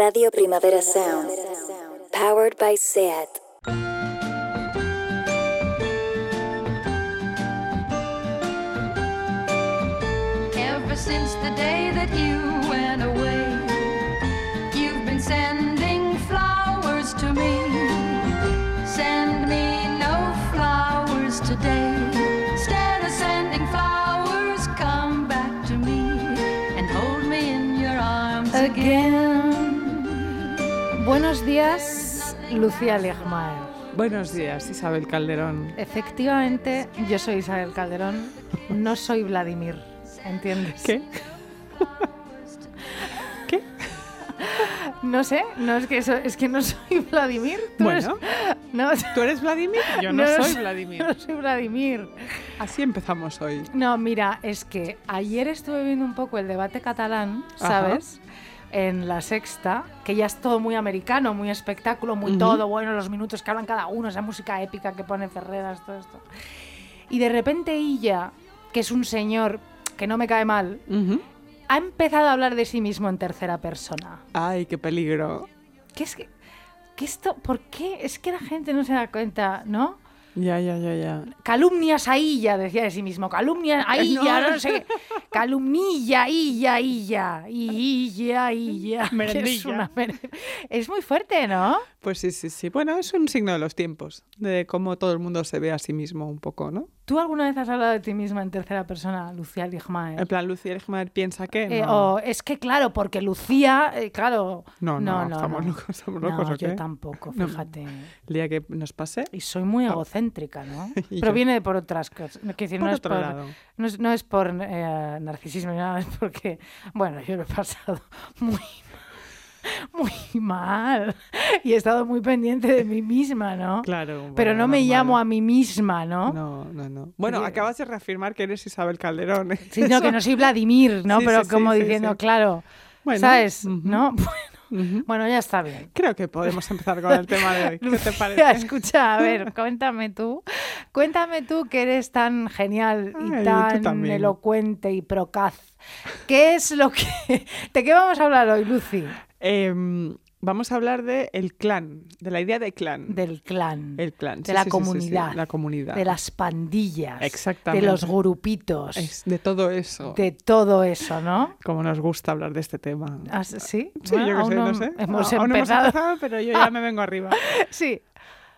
Radio Primavera Sound. Powered by SEAT. Ever since the day that you días, Lucía Legmaer. Buenos días, Isabel Calderón. Efectivamente, yo soy Isabel Calderón, no soy Vladimir, ¿entiendes? ¿Qué? ¿Qué? No sé, no es que eso, es que no soy Vladimir. ¿Tú Bueno. eres- no, ¿Tú eres Vladimir? Yo no, soy Vladimir. No soy Vladimir. Así empezamos hoy. No, mira, es que ayer estuve viendo un poco el debate catalán, Ajá. En la sexta, que ya es todo muy americano, muy espectáculo, muy todo, bueno, los minutos que hablan cada uno, esa música épica que pone Ferreras, todo esto. Y de repente ella, que es un señor que no me cae mal, ha empezado a hablar de sí mismo en tercera persona. Ay, qué peligro. ¿Qué es que, que esto, por qué? Es que la gente no se da cuenta, ¿no? Ya, ya, ya, ya. Calumnias ahí ya, decía de sí mismo. Calumnias ahí ya, No. no, sé qué. Calumnilla, illa, illa. Illa, illa. que Es, Merendilla. una es muy fuerte, ¿no? Pues sí, sí, sí. Bueno, es un signo de los tiempos, de cómo todo el mundo se ve a sí mismo un poco, ¿no? ¿Tú alguna vez has hablado de ti misma en tercera persona, Lucía Ligmaer? En plan, Lucía Egmaer piensa que Eh, no. o es que claro, porque Lucía, eh, claro. No, no, estamos locos, estamos locos, No, ¿o yo tampoco, No. fíjate. El día que nos pase, Y soy muy egocéntrica, ¿no? Y Pero yo. viene por otras cosas. No, quiero decir, por no es por, lado. No es, no es por eh, narcisismo ni nada, es porque, bueno, yo lo he pasado muy, muy mal y he estado muy pendiente de mí misma, ¿no? Claro. Pero no me normal. llamo a mí misma, ¿no? No, no, no. Bueno, acabas de reafirmar que eres Isabel Calderón. ¿eh? Sino que no soy Vladimir, ¿no? Sí, Pero sí, sí, como sí, diciendo, sí. claro, Bueno, ¿sabes? ¿No? Bueno, ya está bien. Creo que podemos empezar con el tema de hoy. ¿Qué te parece? escucha, a ver, cuéntame tú. Cuéntame tú que eres tan genial y Ay, tan elocuente y procaz. ¿Qué es lo que... ¿De qué vamos a hablar hoy, Lucy? Em, vamos a hablar de el clan, de la idea de clan. Del clan, el clan. de sí, la sí, sí, comunidad, la comunidad. de las pandillas, Exactamente. de los grupitos, Es de todo eso. de todo eso, ¿no? Como nos gusta hablar de este tema. Ah, ¿Sí? Sí, Bueno, yo que aún sé, no no sé. Hemos Aún no empezado. hemos empezado, pero yo ya me vengo arriba. Sí.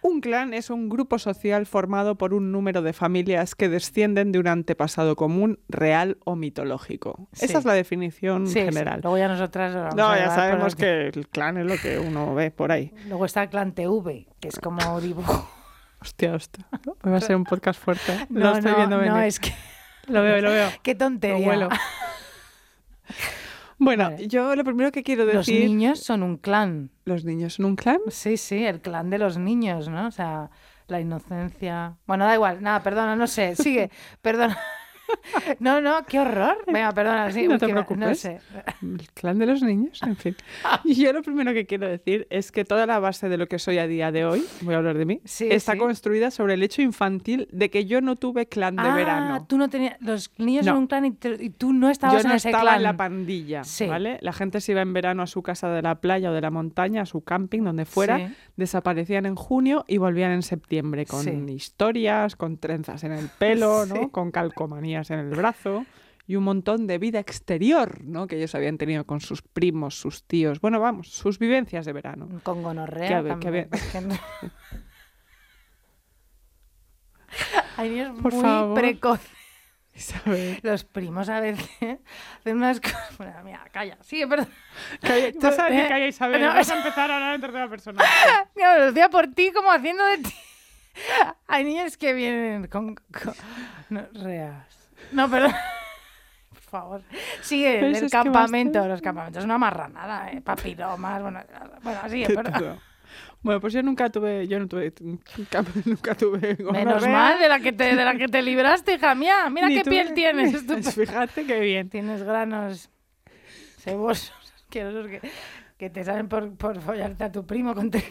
Un clan es un grupo social formado por un número de familias que descienden de un antepasado común, real o mitológico. Sí. Esa es la definición Sí, sí. general. Luego ya nosotras... vamos No, a ya sabemos que el clan es lo que uno ve por ahí. Luego está el clan TV, que es como dibujo. Hostia, hostia. Va a ser un podcast fuerte. No, lo estoy no, viendo no, es que... Lo veo, lo veo. Qué tontería. Lo. Bueno, Vale. yo lo primero que quiero Los decir... niños son un clan. ¿Los niños son un clan? Sí, sí, el clan de los niños, ¿no? O sea, la inocencia. Bueno, da igual, nada, perdona, no sé, sigue, perdona. No, no, qué horror. Venga, perdona, sí, No te que me- No preocupes. sé. El clan de los niños, en fin. Y yo lo primero que quiero decir es que toda la base de lo que soy a día de hoy, voy a hablar de mí, Sí, está sí. construida sobre el hecho infantil de que yo no tuve clan de ah, verano. tú no tenías. Los niños No. son un clan y, te- y tú no estabas Yo no en ese estaba clan. en la pandilla, Sí. ¿vale? La gente se iba en verano a su casa de la playa o de la montaña, a su camping, donde fuera, desaparecían en junio y volvían en septiembre con historias, con trenzas en el pelo. ¿no? Con en el brazo y un montón de vida exterior, ¿no? Que ellos habían tenido con sus primos, sus tíos, bueno, vamos, sus vivencias de verano. Con gonorrea. Que que también, habe- es que no- Hay niños Por muy favor. precoces. Isabel. Los primos a veces hacen unas cosas. Bueno, mira, calla. Sigue, perdón. Calla, a decir eh, calla, Isabel, no, vas a empezar a hablar en tercera persona. Mira, lo decía por ti, como haciendo de ti. Hay niños que vienen con. con- no, reas. No, perdón. Por favor. Sigue, Pero el que campamento. Los campamentos es una marranada, ¿eh? Papilomas, bueno, bueno sigue, perdón. Bueno, pues yo nunca tuve, yo no tuve, nunca tuve Menos mal de la que te, de la que te libraste, hija mía. Mira ni qué tuve- piel tienes. estupenda. Fíjate qué bien. Tienes granos cebosos, asquerosos que, que te salen por, por follarte a tu primo con te-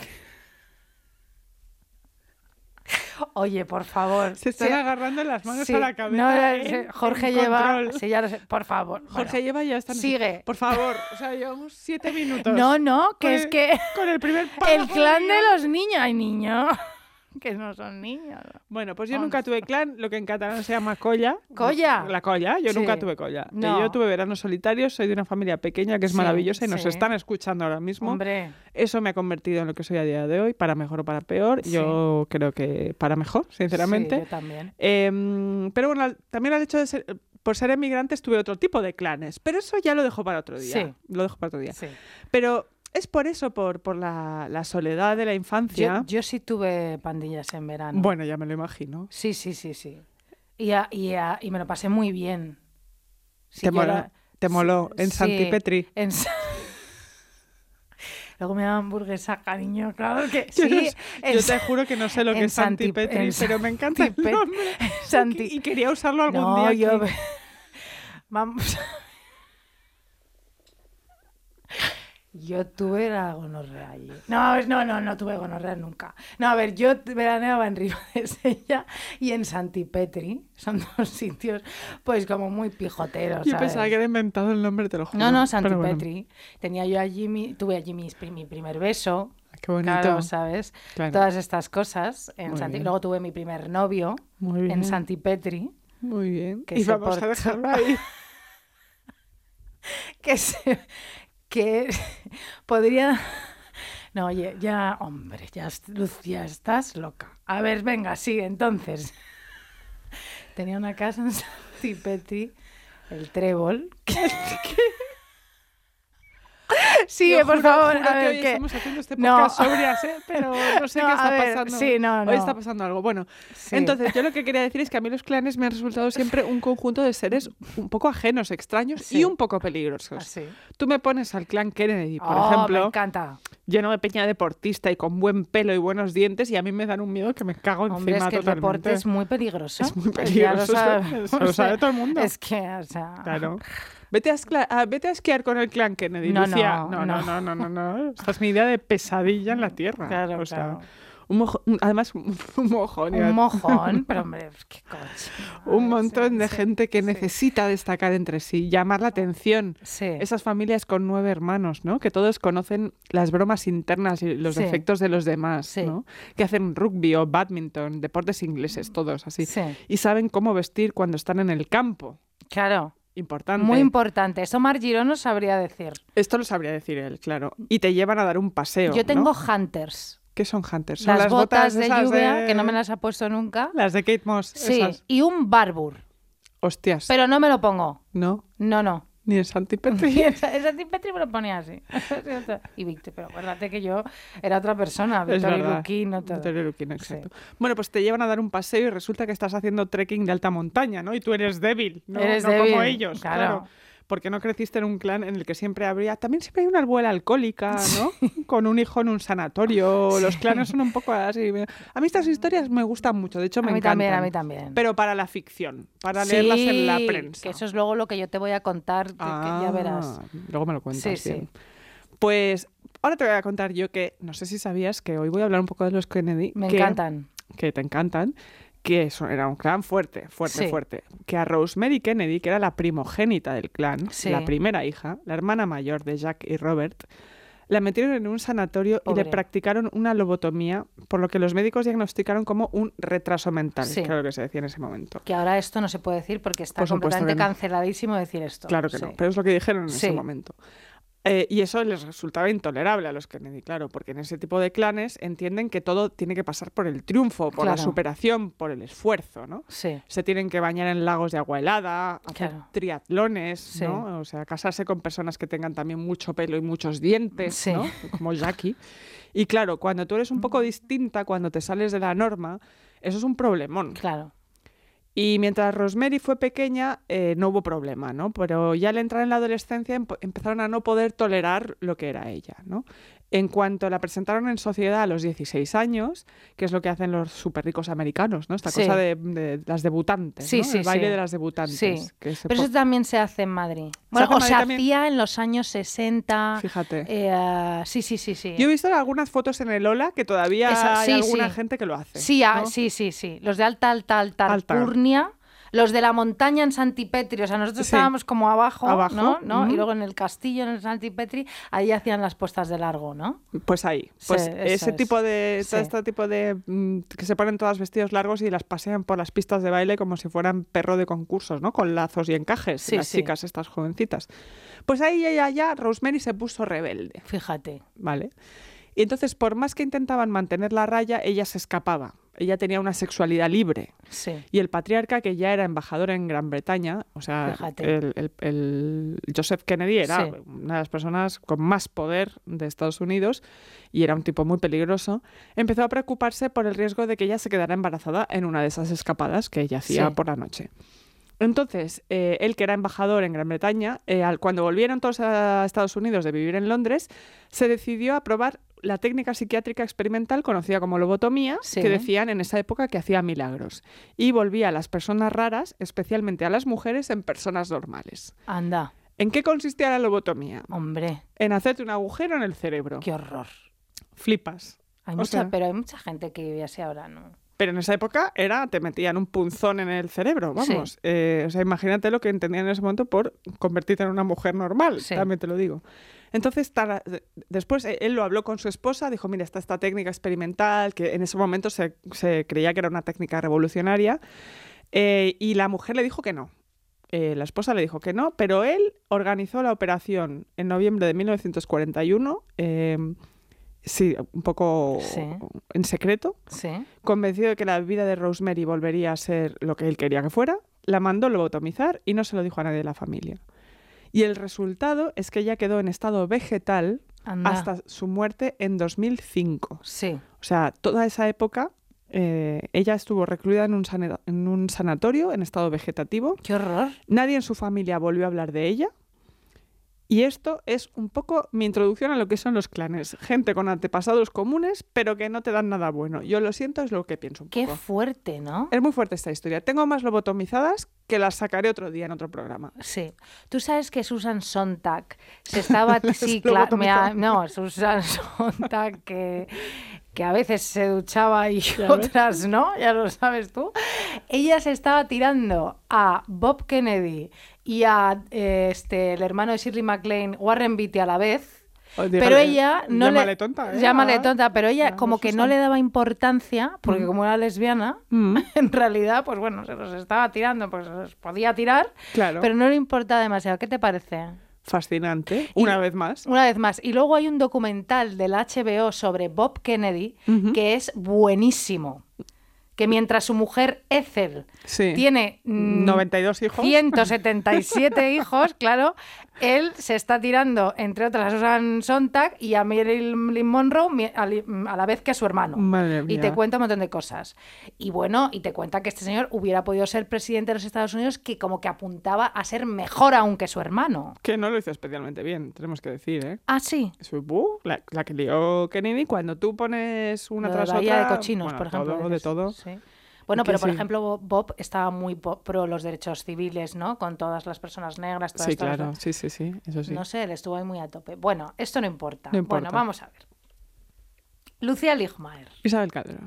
Oye, por favor. Se están Sí, agarrando las manos sí, a la cabeza. no, en- Jorge lleva. Sí, ya lo sé, por favor. Jorge Bueno. lleva ya están Sigue. Por favor, o sea, llevamos siete minutos. No, no, que es el- que Con el primer el clan de los niños. Ay, niños. Que no son niños. Bueno, pues yo nunca tuve clan, lo que en catalán se llama colla. ¿Colla? La colla, yo Sí. nunca tuve colla. No. Yo tuve veranos solitarios, soy de una familia pequeña que es Sí, maravillosa y nos están escuchando ahora mismo. Hombre, Eso me ha convertido en lo que soy a día de hoy, para mejor o para peor. Yo creo que para mejor, sinceramente. Sí, yo también. Em, pero bueno, también al hecho de ser, por ser emigrantes tuve otro tipo de clanes, pero eso ya lo dejo para otro día. Sí. Lo dejo para otro día. Sí. Pero es por eso, por, por la, la soledad de la infancia. Yo, yo sí tuve pandillas en verano. Bueno, ya me lo imagino. Sí, sí, sí, sí. Y, a- y, a- y me lo pasé muy bien. Sí, te, yo moló, era- te moló sí, en sí, Santipetri. en Sa- Luego me daban hamburguesa, cariño, claro que Yo, sí. no- en yo te juro que no sé lo que en es Santipetri, Santi- en pero me encanta el nombre. Santi- Y quería usarlo algún no, día. yo... aquí. Vamos. Yo tuve la gonorrea allí. No, a ver, no, no, no tuve gonorrea nunca. No, a ver, yo veraneaba en Río de Sella y en Santipetri. Son dos sitios, pues, como muy pijoteros, Yo ¿sabes? pensaba que era inventado el nombre, te lo juro. No, no, Pero bueno, Santipetri. Tenía yo allí, mi, tuve allí pri- mi primer beso. Qué bonito. Claro, ¿sabes? Claro. Todas estas cosas. En Santi-. Luego tuve mi primer novio en Santipetri. Muy bien. que y vamos a dejarlo ahí. que se, que podría no oye ya hombre ya Lucía estás loca. A ver venga sí entonces. Tenía una casa en Santipetri el trébol Yo por juro- favor juro a que ver hoy que estamos haciendo este No. podcast sobrias, ¿eh? pero no sé No, qué a está ver, pasando. sí, no, Hoy no. está pasando algo. Bueno, Sí. entonces yo lo que quería decir es que a mí los clanes me han resultado siempre un conjunto de seres un poco ajenos, extraños Sí. y un poco peligrosos. Así. Tú me pones al clan Kennedy, por Oh, me ejemplo, encanta lleno de peña deportista y con buen pelo y buenos dientes y a mí me dan un miedo que me cago Hombre, encima es que el totalmente. deporte es muy peligroso. Es muy lo peligroso, sabemos. eso lo sabe todo el mundo. Es que, o sea... Claro. Vete a, escla- a- vete a esquiar con el clan Kennedy, No, Lucía. no, no, no, no, no, no. Esta es mi idea de pesadilla en la tierra. Claro, O sea, claro. un mojo- además, un, mojón. Un mojón, pero hombre, qué coche. un montón de Sí, gente que sí. necesita destacar entre sí, llamar la atención. Sí. Esas familias con nueve hermanos, ¿no? Que todos conocen las bromas internas y los defectos de los demás. ¿no? Que hacen rugby o badminton, deportes ingleses, todos así. Sí. Y saben cómo vestir cuando están en el campo. Claro. Importante. Muy importante. Eso Mar Girón nos sabría decir. Esto lo sabría decir él, claro. Y te llevan a dar un paseo. Yo tengo ¿no? hunters. ¿Qué son hunters? Son Las, botas, de lluvia, que no me las ha puesto nunca. Las de Kate Moss. Sí, esas. y un barbur. Hostias. Pero no me lo pongo. No, No, no. Ni en Santi Y Petri. esa, esa Petri me lo ponía así. y Víctor, pero acuérdate que yo era otra persona. Víctor y verdad. Luquín, no todo. Victoria Luquín, Sí. exacto. Bueno, pues te llevan a dar un paseo y resulta que estás haciendo trekking de alta montaña, ¿no? Y tú eres débil, ¿no? Eres No como débil, ellos, claro. claro. Porque no creciste en un clan en el que siempre habría... También siempre hay una abuela alcohólica, ¿no? Con un hijo en un sanatorio. Los clanes son un poco así. A mí estas historias me gustan mucho, de hecho A me mí encantan. también, a mí también. Pero para la ficción, para leerlas en la prensa. Que eso es luego lo que yo te voy a contar, que- que ya verás. Ah, Luego me lo cuentas. Sí, sí. bien. Pues ahora te voy a contar yo que no sé si sabías que hoy voy a hablar un poco de los Kennedy. Me que- encantan. Que te encantan. Que eso era un clan fuerte, fuerte, Sí. fuerte. Que a Rosemary Kennedy, que era la primogénita del clan, Sí. la primera hija, la hermana mayor de Jack y Robert, la metieron en un sanatorio y le practicaron una lobotomía, por lo que los médicos diagnosticaron como un retraso mental, Sí. que era lo que se decía en ese momento. Que ahora esto no se puede decir porque está Por completamente no. canceladísimo decir esto. Claro que no, pero es lo que dijeron en ese momento. Eh, y eso les resultaba intolerable a los Kennedy, claro, porque en ese tipo de clanes entienden que todo tiene que pasar por el triunfo, por la superación, por el esfuerzo, ¿no? Sí. Se tienen que bañar en lagos de agua helada, hacer Claro. triatlones, Sí. ¿no? O sea, casarse con personas que tengan también mucho pelo y muchos dientes, Sí. ¿no? Como Jackie. Y claro, cuando tú eres un poco distinta, cuando te sales de la norma, eso es un problemón. Claro. Y mientras Rosemary fue pequeña, eh, no hubo problema, ¿no? Pero ya al entrar en la adolescencia emp- empezaron a no poder tolerar lo que era ella, ¿no? En cuanto la presentaron en sociedad a los 16 años, que es lo que hacen los súper ricos americanos, ¿no? Esta Sí. cosa de, de las debutantes, Sí, ¿no? sí, El baile de las debutantes. Sí, que se pero eso también se hace en Madrid. Bueno, en o se hacía en los años 60. Fíjate. eh, sí, sí, sí, sí. Yo he visto algunas fotos en el Ola que todavía Esa- hay alguna gente que lo hace. Sí, ah, sí, sí, sí. Los de alta, alta, alta, Alta. alcurnia. Los de la montaña en Santipetri, o sea, nosotros Sí. estábamos como abajo, Abajo, ¿no? ¿no? Y luego en el castillo, en Santipetri, ahí hacían las puestas de largo, ¿no? Pues ahí, pues Sí, ese es. tipo de, Sí. este tipo de mm, que se ponen todas vestidos largos y las pasean por las pistas de baile como si fueran perro de concursos, ¿no? Con lazos y encajes, las chicas estas jovencitas. Pues ahí ella ya, Rosemary se puso rebelde, Fíjate. ¿vale? Y entonces, por más que intentaban mantener la raya, ella se escapaba. Ella tenía una sexualidad libre. Sí. Y el patriarca, que ya era embajador en Gran Bretaña, o sea, el, el- el Joseph Kennedy era Sí. una de las personas con más poder de Estados Unidos y era un tipo muy peligroso, empezó a preocuparse por el riesgo de que ella se quedara embarazada en una de esas escapadas que ella hacía Sí. por la noche. Entonces, eh, él, que era embajador en Gran Bretaña, eh, al- cuando volvieron todos a Estados Unidos de vivir en Londres, se decidió a probar la técnica psiquiátrica experimental conocida como lobotomía, Sí. que decían en esa época que hacía milagros. Y volvía a las personas raras, especialmente a las mujeres, en personas normales. Anda, ¿En qué consistía la lobotomía? hombre, En hacerte un agujero en el cerebro. qué horror. Flipas. Hay mucha, sea- pero hay mucha gente que vive así ahora, ¿no? Pero en esa época era, te metían un punzón en el cerebro, Sí. vamos. Eh, o sea, imagínate lo que entendían en ese momento por convertirte en una mujer normal, Sí. también te lo digo. Entonces, tara- de- después eh, él lo habló con su esposa, dijo, mira, está esta técnica experimental, que en ese momento se, se creía que era una técnica revolucionaria, eh, y la mujer le dijo que no. Eh, la esposa le dijo que no, pero él organizó la operación en noviembre de 1941, eh, sí, un poco Sí. en secreto, Sí. Convencido de que la vida de Rosemary volvería a ser lo que él quería que fuera, la mandó lobotomizar y no se lo dijo a nadie de la familia. Y el resultado es que ella quedó en estado vegetal Anda. hasta su muerte en 2005. Sí. O sea, toda esa época eh, ella estuvo recluida en un, sana- en un sanatorio en estado vegetativo. Qué horror. Nadie en su familia volvió a hablar de ella. Y esto es un poco mi introducción a lo que son los clanes. Gente con antepasados comunes, pero que no te dan nada bueno. Yo lo siento, es lo que pienso un Qué poco. fuerte, ¿no? Es muy fuerte esta historia. Tengo más lobotomizadas que las sacaré otro día en otro programa. Sí. Tú sabes que Susan Sontag se estaba... Sí, claro. No, Susan Sontag que, que a veces se duchaba y otras no, ya lo sabes tú. Ella se estaba tirando a Bob Kennedy y a eh, este, el hermano de Shirley MacLaine, Warren Beatty a la vez. Oh, Pero dígale- ella no llámale le tonta, ¿eh? llámale Ah, tonta, pero ella como que no le daba importancia, porque como era lesbiana, Mm, en realidad, pues bueno, se los estaba tirando, pues se los podía tirar, claro. pero no le importaba demasiado. ¿Qué te parece? Fascinante. Una vez más. Una vez más. Y luego hay un documental del HBO sobre Bob Kennedy que es buenísimo. Que mientras su mujer Ethel Sí. tiene mm, 92 hijos. 177 hijos, claro, él se está tirando, entre otras, a Susan Sontag y a Marilyn Monroe mi- a la vez que a su hermano. Madre Y te cuenta un montón de cosas. Y bueno, y te cuenta que este señor hubiera podido ser presidente de los Estados Unidos que como que apuntaba a ser mejor aún que su hermano. Que no lo hizo especialmente bien, tenemos que decir, ¿eh? Ah, sí. Su- buh, la, la que lió Kennedy, cuando tú pones una Lo de tras Bahía otra... de cochinos, bueno, por ejemplo. todo, de todo. Sí. Bueno, pero por sí. ejemplo, Bob estaba muy pro los derechos civiles, ¿no? Con todas las personas negras, todas Sí, claro, sí, sí, sí, eso sí. No sé, él estuvo ahí muy a tope. Bueno, esto no importa. No importa. Bueno, vamos a ver. Lucía Ligmaer. Isabel Calderón.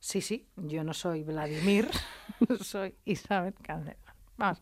Sí, sí, yo no soy Vladimir, soy Isabel Calderón. Vamos.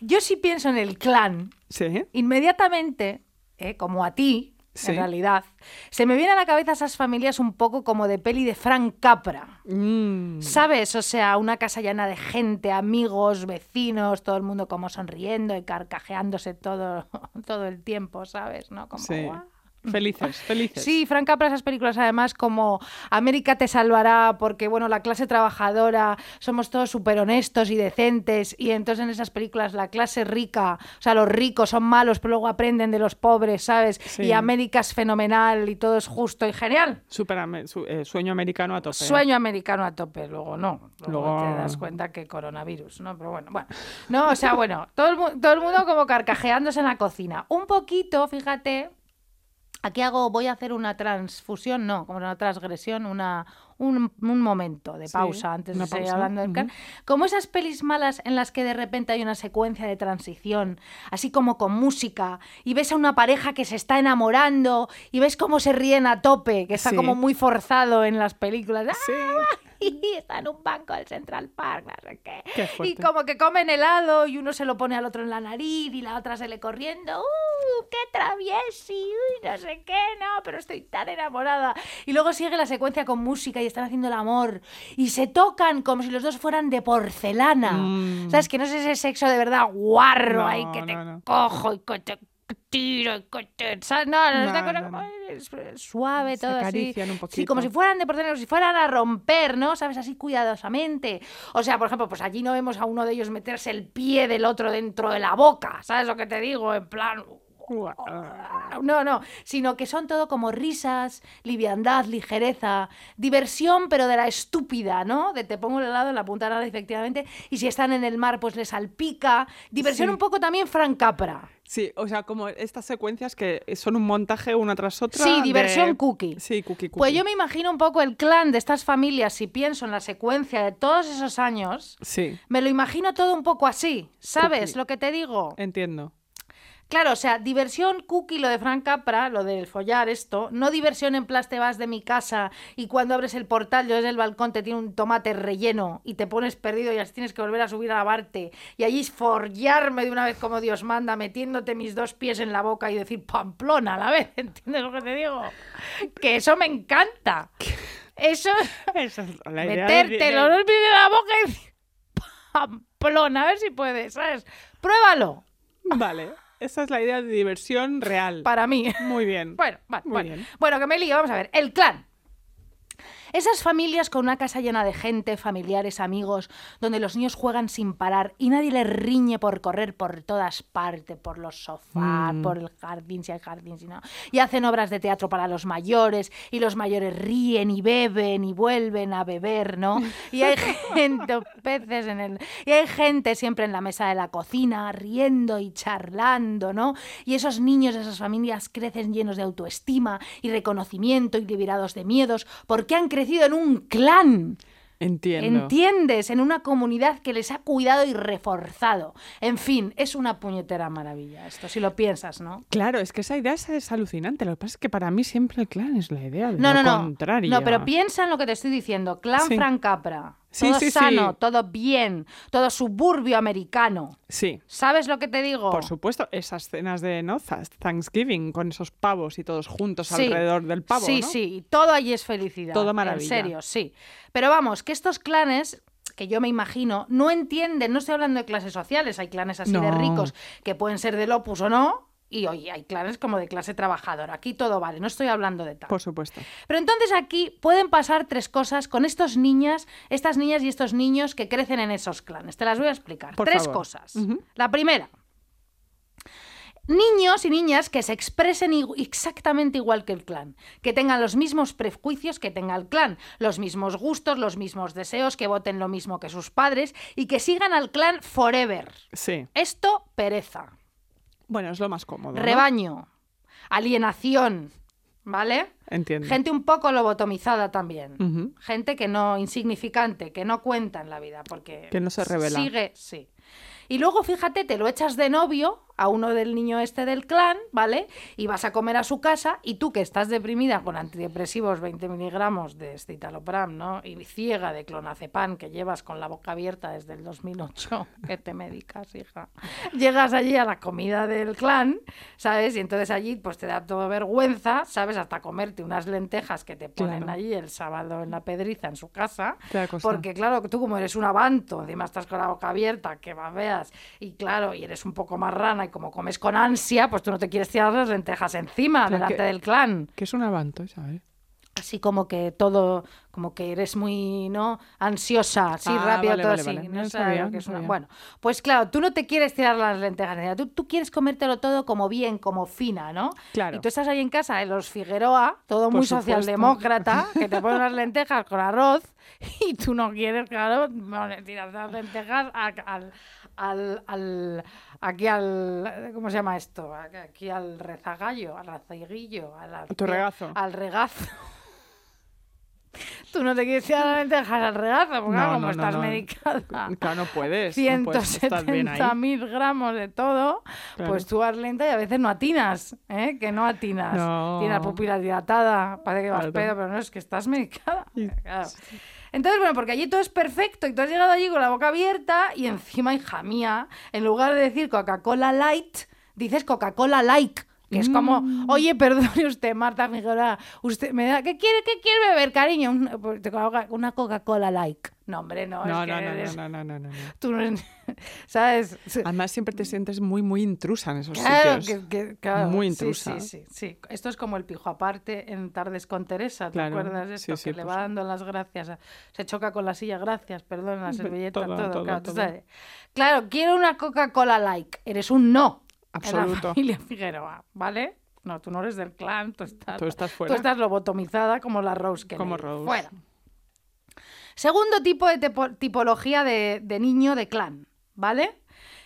Yo sí pienso en el clan, Sí, inmediatamente, eh, como a ti, Sí. en realidad, se me vienen a la cabeza esas familias un poco como de peli de Frank Capra. Mm, ¿Sabes? O sea, una casa llena de gente, amigos, vecinos, todo el mundo como sonriendo y carcajeándose todo, todo el tiempo, ¿sabes? ¿No? Como, Sí. "Guau". Felices, felices. Sí, Frank Capra, esas películas además como América te salvará, porque bueno, la clase trabajadora, somos todos súper honestos y decentes, y entonces en esas películas la clase rica, o sea, los ricos son malos, pero luego aprenden de los pobres, ¿sabes? Sí. Y América es fenomenal y todo es justo y genial. Súper ame- su- eh, sueño americano a tope. Sueño americano a tope, luego no. Luego, Luego- te das cuenta que coronavirus, ¿no? Pero bueno, bueno. No, o sea, bueno, todo el, todo el mundo como carcajeándose en la cocina. Un poquito, fíjate, aquí hago, voy a hacer una transfusión, no, como una transgresión, una, un, un momento de Sí, pausa antes de seguir hablando del can. Como esas pelis malas en las que de repente hay una secuencia de transición, así como con música, y ves a una pareja que se está enamorando, y ves cómo se ríen a tope, que está Sí. como muy forzado en las películas. Sí. Y está en un banco del Central Park, no sé qué. Qué y como que comen helado y uno se lo pone al otro en la nariz y la otra se le corriendo. ¡Uh, qué traviesi! Uy, no sé qué, no, pero estoy tan enamorada. Y luego sigue la secuencia con música y están haciendo el amor. Y se tocan como si los dos fueran de porcelana. Mm. ¿Sabes? Que no es ese sexo de verdad guarro No, ahí que te no, no. cojo y que te tiro. ¿sabes? No, no, No, no, como no. suave, Se todo así. acarician un Sí, como si poquito. fueran de como si fueran a romper, ¿no? ¿Sabes? Así cuidadosamente. O sea, por ejemplo, pues allí no vemos a uno de ellos meterse el pie del otro dentro de la boca, ¿sabes lo que te digo? En plan... No, no, sino que son todo como risas, liviandad, ligereza, diversión, pero de la estúpida, ¿no? De te pongo el helado en la punta de la efectivamente, y si están en el mar, pues les salpica. Diversión Sí. un poco también Frank Capra. Sí, o sea, como estas secuencias que son un montaje una tras otra. Sí, diversión de- cookie. Sí, cookie, cookie. Pues yo me imagino un poco el clan de estas familias, si pienso en la secuencia de todos esos años, Sí, me lo imagino todo un poco así, ¿sabes Cookie. lo que te digo? entiendo. Claro, o sea, diversión cookie lo de Frank Capra, lo del follar esto, no diversión en plan te vas de mi casa y cuando abres el portal yo desde el balcón te tiene un tomate relleno y te pones perdido y así tienes que volver a subir a lavarte y allí follarme de una vez como Dios manda, metiéndote mis dos pies en la boca y decir Pamplona a la vez, ¿entiendes lo que te digo? Que eso me encanta. Eso Esa es la idea meterte de- los dos pies en la boca y decir Pamplona, a ver si puedes, ¿sabes? Pruébalo, Vale, esa es la idea de diversión real. para mí. Muy bien. Bueno, vale, Muy bueno. bien. Bueno, que me lío, vamos a ver. El clan. Esas familias con una casa llena de gente, familiares, amigos, donde los niños juegan sin parar y nadie les riñe por correr por todas partes, por los sofás, Mm. por el jardín, si hay jardín, si no. Y hacen obras de teatro para los mayores y los mayores ríen y beben y vuelven a beber, ¿no? Y hay gente, peces en el... Y hay gente siempre en la mesa de la cocina riendo y charlando, ¿no? Y esos niños de esas familias crecen llenos de autoestima y reconocimiento y liberados de miedos porque han crecido en un clan. Entiendo. ¿Entiendes? En una comunidad que les ha cuidado y reforzado. En fin, es una puñetera maravilla esto, si lo piensas, ¿no? Claro, es que esa idea es, es alucinante. Lo que pasa es que para mí siempre el clan es la idea de No, lo no, no. contrario. No, pero piensa en lo que te estoy diciendo. Clan Sí. Frank Capra. Sí, todo sí, sí. sano, todo bien, todo suburbio americano. Sí, ¿Sabes lo que te digo? por supuesto. Esas cenas de ¿no? Tha- Thanksgiving con esos pavos y todos juntos alrededor del pavo, Sí, ¿no? sí, todo allí es felicidad. Todo maravilla. En serio, sí. Pero vamos, que estos clanes que yo me imagino, no entienden, no estoy hablando de clases sociales, hay clanes así de ricos que pueden ser del opus o no, y oye, hay clanes como de clase trabajadora, aquí todo vale, no estoy hablando de tal. Por supuesto. Pero entonces aquí pueden pasar tres cosas con estos niñas, estas niñas y estos niños que crecen en esos clanes. Te las voy a explicar. Por tres favor. cosas. La primera. Niños y niñas que se expresen exactamente igual que el clan, que tengan los mismos prejuicios que tenga el clan, los mismos gustos, los mismos deseos, que voten lo mismo que sus padres y que sigan al clan forever. Sí. Esto, pereza. Bueno, es lo más cómodo. ¿no? Rebaño. Alienación. ¿Vale? Entiendo. Gente un poco lobotomizada también. Gente que no, insignificante, que no cuenta en la vida, porque... Que no se revela. Sigue, sí. Y luego, fíjate, te lo echas de novio a uno del niño este del clan, ¿vale? Y vas a comer a su casa y tú que estás deprimida con antidepresivos 20 miligramos de citalopram, ¿no? Y ciega de clonazepam que llevas con la boca abierta desde el 2008, que te medicas, hija. Llegas allí a la comida del clan, ¿sabes? Y entonces allí pues te da todo vergüenza, ¿sabes? Hasta comerte unas lentejas que te ponen Claro. allí el sábado en la pedriza en su casa. Porque claro, tú como eres un avanto, encima estás con la boca abierta, que veas, y claro, y eres un poco más rana y como comes con ansia, pues tú no te quieres tirar las lentejas encima, delante que- del clan. Que es un avanto, ¿sabes? Así como que todo, como que eres muy, ¿no? Ansiosa, así Ah, rápido, vale, todo vale, así. vale. No No sabía, que no es una- sabía. Bueno, pues claro, tú no te quieres tirar las lentejas encima, tú, tú quieres comértelo todo como bien, como fina, ¿no? Claro. Y tú estás ahí en casa, en los Figueroa, todo Por muy supuesto. socialdemócrata, que te ponen las lentejas con arroz y tú no quieres, claro, tirar las lentejas al, al, al- aquí al, ¿cómo se llama esto? Aquí al rezagallo, al rezaguillo, al, tu regazo. Al regazo. Tú no te quieres lentejas al regazo, porque No, como no, estás no. medicada. Claro, no puedes. no puedes, estás bien ahí. 170.000 gramos de todo, Claro. pues tú vas lenta y a veces no atinas, ¿eh? Que no atinas. Tienes la pupila dilatada, parece que vas Claro. pedo, pero no, es que estás medicada. Claro. Entonces, bueno, porque allí todo es perfecto y tú has llegado allí con la boca abierta y encima, hija mía, en lugar de decir Coca-Cola Light, dices Coca-Cola Like. Que es como, Mm. oye, perdone usted, Marta Figueroa, usted me da, ¿qué quiere, qué quiere beber, cariño? Pues, Una Coca-Cola like. No, hombre, no, No, es que no, no, eres- no, no, no, no, no. tú no ¿sabes? Además, siempre te sientes muy, muy intrusa en esos Claro, sitios. que, que- claro, Muy intrusa. Sí, sí, sí. Esto es como el pijo aparte en Tardes con Teresa, ¿te Claro, acuerdas de esto? sí, que le va dando las gracias, a- se choca con la silla, gracias, perdón, la servilleta, todo. Claro, quiero una Coca-Cola like, eres un no. En la Absoluto. familia Figueroa, ¿vale? No, tú no eres del clan, tú estás, Tú estás Tú fuera. estás lobotomizada como la Rose que Como Rose. Fuera. Segundo tipo de tipología de, de niño de clan, ¿vale?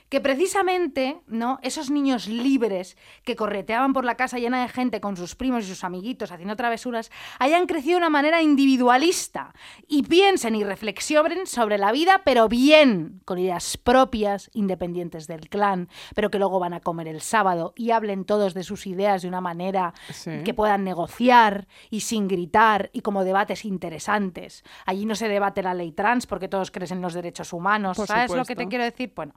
Que precisamente, ¿no? Esos niños libres que correteaban por la casa llena de gente con sus primos y sus amiguitos haciendo travesuras, hayan crecido de una manera individualista y piensen y reflexionen sobre la vida, pero bien, con ideas propias, independientes del clan, pero que luego van a comer el sábado y hablen todos de sus ideas de una manera Sí. que puedan negociar y sin gritar y como debates interesantes. Allí no se debate la ley trans porque todos creen en los derechos humanos. Por ¿Sabes lo que te quiero decir? Bueno,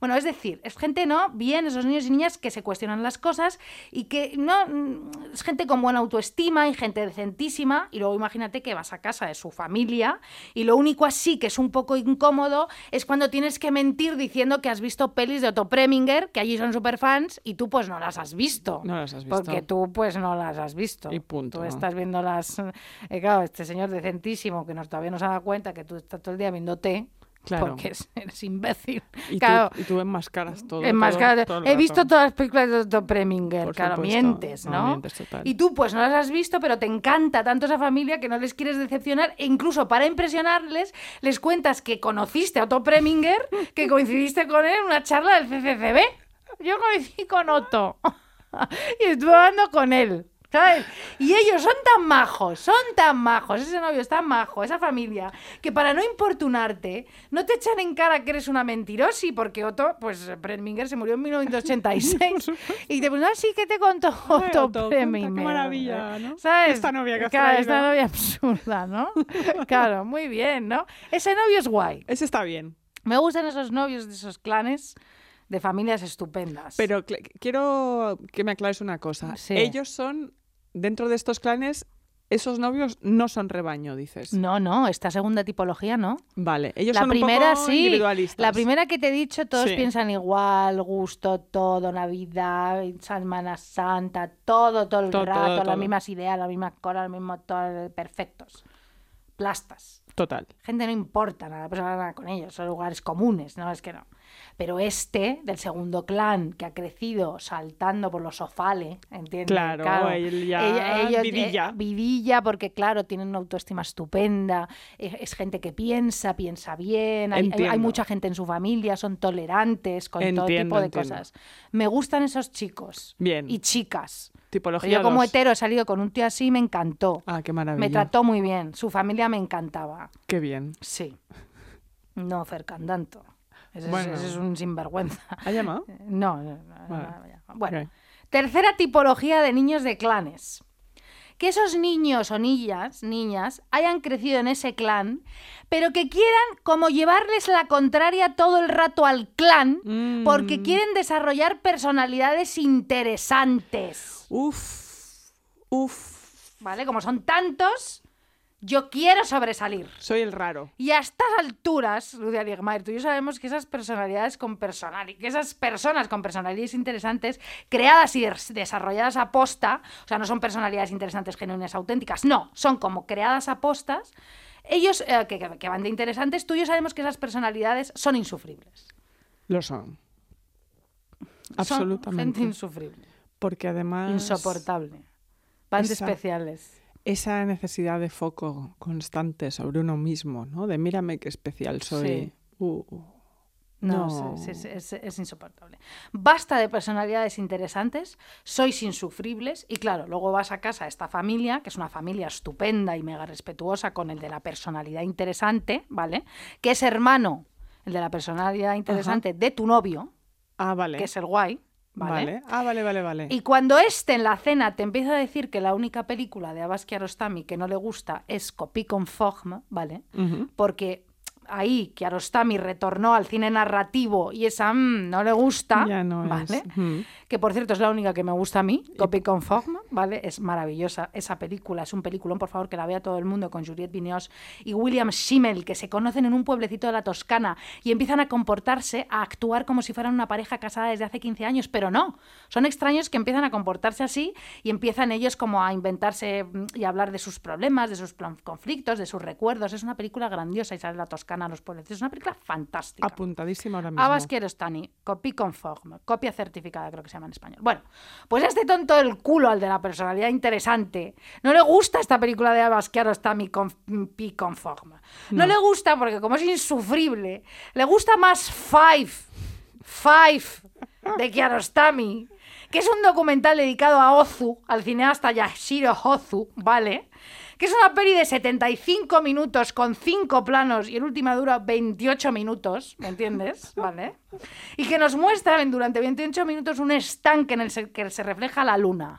bueno, es decir, es gente, ¿no? Bien, esos niños y niñas que se cuestionan las cosas y que no mm, es gente con buena autoestima y gente decentísima. Y luego imagínate que vas a casa de su familia y lo único así que es un poco incómodo es cuando tienes que mentir diciendo que has visto pelis de Otto Preminger, que allí son super fans y tú pues no las has visto. No las has visto. Porque tú pues no las has visto. Y punto. Tú estás viendo las... eh, claro, este señor decentísimo que nos, todavía no se ha dado cuenta que tú estás todo el día viendo té. Claro. Porque es- eres imbécil. Y, claro, tú, y tú enmascaras todo. enmascarado. todo- todo He visto todas las películas de Otto Preminger. Por claro, supuesto. mientes, No, ¿no? mientes total. Y tú pues no las has visto, pero te encanta tanto esa familia que no les quieres decepcionar. E incluso para impresionarles, les cuentas que conociste a Otto Preminger, que coincidiste con él en una charla del CCCB. Yo coincidí con Otto. y estuve hablando con él. ¿Sabes? Y ellos son tan majos, son tan majos, ese novio es tan majo, esa familia, que para no importunarte, no te echan en cara que eres una mentirosi, porque Otto, pues Preminger se murió en 1986. y te preguntan, sí, ¿qué te contó Otto, Otto, cuenta, qué Preminger? maravilla, ¿no? ¿Sabes? Esta novia que has Claro, esta novia absurda, ¿no? claro, muy bien, ¿no? Ese novio es guay. Ese está bien. Me gustan esos novios de esos clanes de familias estupendas. Pero quiero que me aclares una cosa. Sí. Ellos son, dentro de estos clanes, esos novios no son rebaño, dices. No, no, esta segunda tipología no. Vale, ellos la son primera un poco sí, individualistas. la primera que te he dicho, todos Sí. piensan igual, gusto, todo, Navidad, Semana Santa, todo, todo el Todo, rato, todo, las todo. mismas ideas, las mismas cosas, los mismos todo, perfectos. Plastas. Total. Gente no importa nada, pues nada con ellos, son lugares comunes, no es que no. Pero este, del segundo clan, que ha crecido saltando por los sofales, ¿entiendes? Claro, él ya vidilla. eh, vidilla, porque claro, tienen una autoestima estupenda, es, es gente que piensa, piensa bien, hay, hay- mucha gente en su familia, son tolerantes con todo tipo de entiendo. cosas. Me gustan esos chicos Bien. y chicas. Tipología Yo como dos. hetero he salido con un tío así, me encantó. Ah, qué maravilla. Me trató muy bien, su familia me encantaba. Qué bien. Sí. No Fercandanto. Ese, es- Bueno. ese es un sinvergüenza. ¿Ha llamado? No, no, no, Vale. no, no. Bueno, tercera tipología de niños de clanes. Que esos niños o niñas, niñas hayan crecido en ese clan, pero que quieran como llevarles la contraria todo el rato al clan, porque Mm. quieren desarrollar personalidades interesantes. Uf. Uf. ¿Vale? Como son tantos, Yo quiero sobresalir. Soy el raro. Y a estas alturas, Lucia Ligmaer, tú y yo sabemos que esas personalidades con personalidad, que esas personas con personalidades interesantes, creadas y des- desarrolladas a posta, o sea, no son personalidades interesantes genuinas auténticas, no, son como creadas a postas, ellos eh, que, que- van de interesantes, tú y yo sabemos que esas personalidades son insufribles. Lo son. Son Absolutamente. gente insufrible, Porque además. insoportable. Van de especiales. Esa necesidad de foco constante sobre uno mismo, ¿no? De mírame qué especial soy. Sí. Uh, No, No. Es, es- es- es insoportable. Basta de personalidades interesantes, sois insufribles y claro, luego vas a casa a esta familia, que es una familia estupenda y mega respetuosa con el de la personalidad interesante, ¿vale? Que es hermano, el de la personalidad interesante, de tu novio, Ah, vale. que es el guay, ¿vale? Vale. Ah, vale, vale, vale. Y cuando este en la cena te empieza a decir que la única película de Abbas Kiarostami que no le gusta es Copy Conforme, ¿vale? Porque ahí Kiarostami retornó al cine narrativo y esa mm, no le gusta, Ya no es. ¿vale? Ujú. Que por cierto es la única que me gusta a mí, Copy Conforme, ¿vale? Es maravillosa esa película, es un peliculón, por favor, que la vea todo el mundo con Juliette Binoche y William Schimmel, que se conocen en un pueblecito de la Toscana y empiezan a comportarse, a actuar como si fueran una pareja casada desde hace 15 años, pero no, son extraños que empiezan a comportarse así y empiezan ellos como a inventarse mm, y a hablar de sus problemas, de sus conflictos, de sus recuerdos. Es una película grandiosa y sale la Toscana a los pueblecitos. Es una película fantástica. Apuntadísima ahora mismo. Abbas Kiarostami, copy conforme, copia certificada creo que se llama en español. Bueno, pues este tonto del culo, al de la personalidad interesante, no le gusta esta película de Abbas Kiarostami, copy conforme. No. le gusta porque como es insufrible, le gusta más Five, Five de Kiarostami, que es un documental dedicado a Ozu, al cineasta Yashiro Ozu, ¿vale? Que es una peli de 75 minutos con 5 planos y el último dura 28 minutos, ¿me entiendes? ¿Vale? Y que nos muestra durante 28 minutos un estanque en el que se refleja la luna.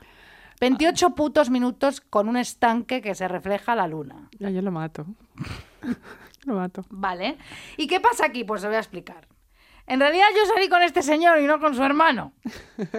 28 putos minutos con un estanque que se refleja la luna. Ya, yo lo mato. lo mato. ¿Vale? ¿Y qué pasa aquí? Pues te voy a explicar. En realidad yo salí con este señor y no con su hermano.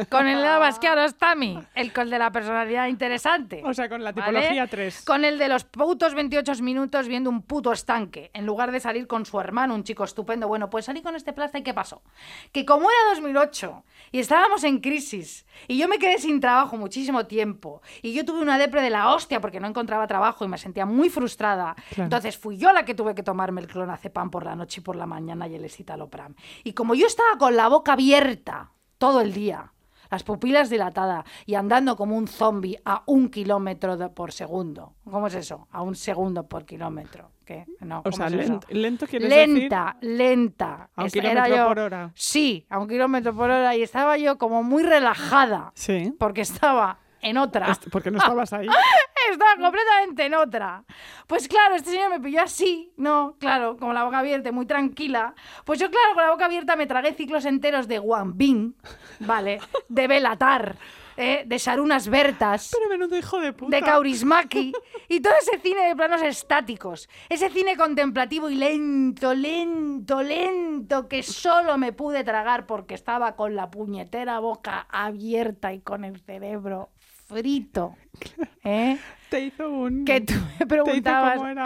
Con el de Abbas Kiarostami, el con el de la personalidad interesante. O sea, con la ¿vale? tipología 3. Con el de los putos 28 minutos viendo un puto estanque, en lugar de salir con su hermano, un chico estupendo. Bueno, pues salí con este plasta y ¿qué pasó? Que como era 2008 y estábamos en crisis y yo me quedé sin trabajo muchísimo tiempo y yo tuve una depre de la hostia porque no encontraba trabajo y me sentía muy frustrada. Claro. Entonces fui yo la que tuve que tomarme el clonazepam por la noche y por la mañana y el escitalopram. Y como yo estaba con la boca abierta todo el día, las pupilas dilatadas y andando como un zombie a un kilómetro de- por segundo. ¿Cómo es eso? A un segundo por kilómetro. ¿Qué? No, O ¿cómo sea, es lento, lento quieres decir. lenta, lenta. A un kilómetro por hora. Sí, a un kilómetro por hora. Y estaba yo como muy relajada. Sí. Porque estaba en otra. Porque no estabas ahí. Estaba completamente en otra. Pues claro, este señor me pilló así, ¿no? Claro, con la boca abierta, muy tranquila. Pues yo, claro, con la boca abierta me tragué ciclos enteros de Wambin, ¿vale? De Belatar, ¿eh? de Sarunas Bertas. Pero menudo hijo de puta. De Kaurismaki y todo ese cine de planos estáticos, ese cine contemplativo y lento, lento, lento que solo me pude tragar porque estaba con la puñetera boca abierta y con el cerebro frito. ¿eh? Te hizo un. Que tú me Te hizo preguntabas como era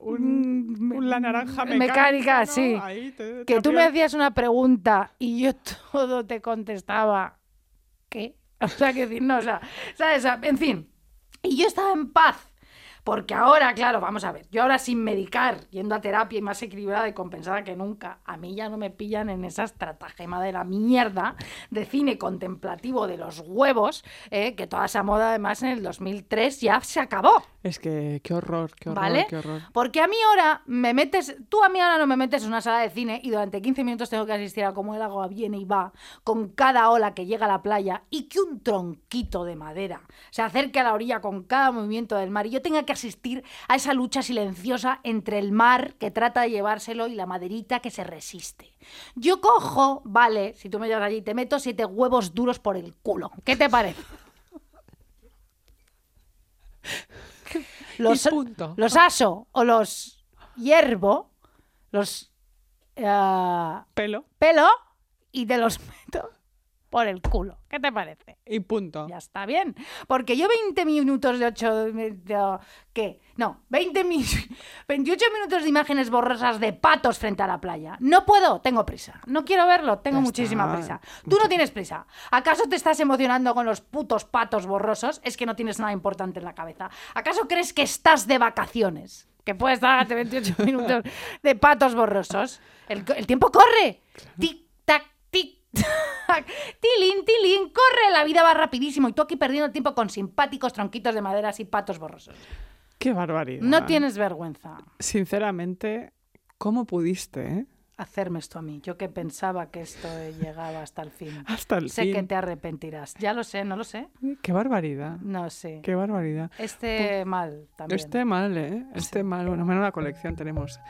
un, un- un- la naranja Mm, mecánica. mecánica, ¿no? sí. Ahí te- que tú me hacías una pregunta y yo todo te contestaba, ¿qué? O sea, que decir, no, o sea, ¿sabes? En fin. Y yo estaba en paz. Porque ahora, claro, vamos a ver, yo ahora sin medicar, yendo a terapia y más equilibrada y compensada que nunca, a mí ya no me pillan en esa estratagema de la mierda de cine contemplativo de los huevos, eh, que toda esa moda además en el 2003 ya se acabó. Es que qué horror, qué horror, ¿Vale? qué horror. Porque a mí ahora me metes, tú a mí ahora no me metes en una sala de cine y durante 15 minutos tengo que asistir a cómo el agua viene y va con cada ola que llega a la playa y que un tronquito de madera se acerque a la orilla con cada movimiento del mar y yo tenga que asistir a esa lucha silenciosa entre el mar que trata de llevárselo y la maderita que se resiste. Yo cojo, vale, si tú me llevas allí, te meto siete huevos duros por el culo. ¿Qué te parece? Los, los aso o los hiervo, los eh, Pelo. pelo y te los meto por el culo. ¿Qué te parece? Y punto. Ya está bien. Porque yo 20 minutos de 8... de- ¿Qué? No, 20 mi- 28 minutos de imágenes borrosas de patos frente a la playa. No puedo, tengo prisa. No quiero verlo, tengo Ya muchísima está. prisa. Tú no tienes prisa. ¿Acaso te estás emocionando con los putos patos borrosos? Es que no tienes nada importante en la cabeza. ¿Acaso crees que estás de vacaciones? Que puedes darte 28 minutos de patos borrosos. El, el tiempo corre. Tilín, tilín, corre. La vida va rapidísimo. Y tú aquí perdiendo el tiempo con simpáticos tronquitos de maderas y patos borrosos. Qué barbaridad. No tienes vergüenza Sinceramente, ¿cómo pudiste, eh? hacerme esto a mí. Yo que pensaba que esto llegaba hasta el fin. Hasta el sé fin. que te arrepentirás. Ya lo sé, no lo sé. Qué barbaridad. No sé. Qué barbaridad. Este mal también. Este mal, ¿eh? Este mal. Bueno, menos la colección tenemos.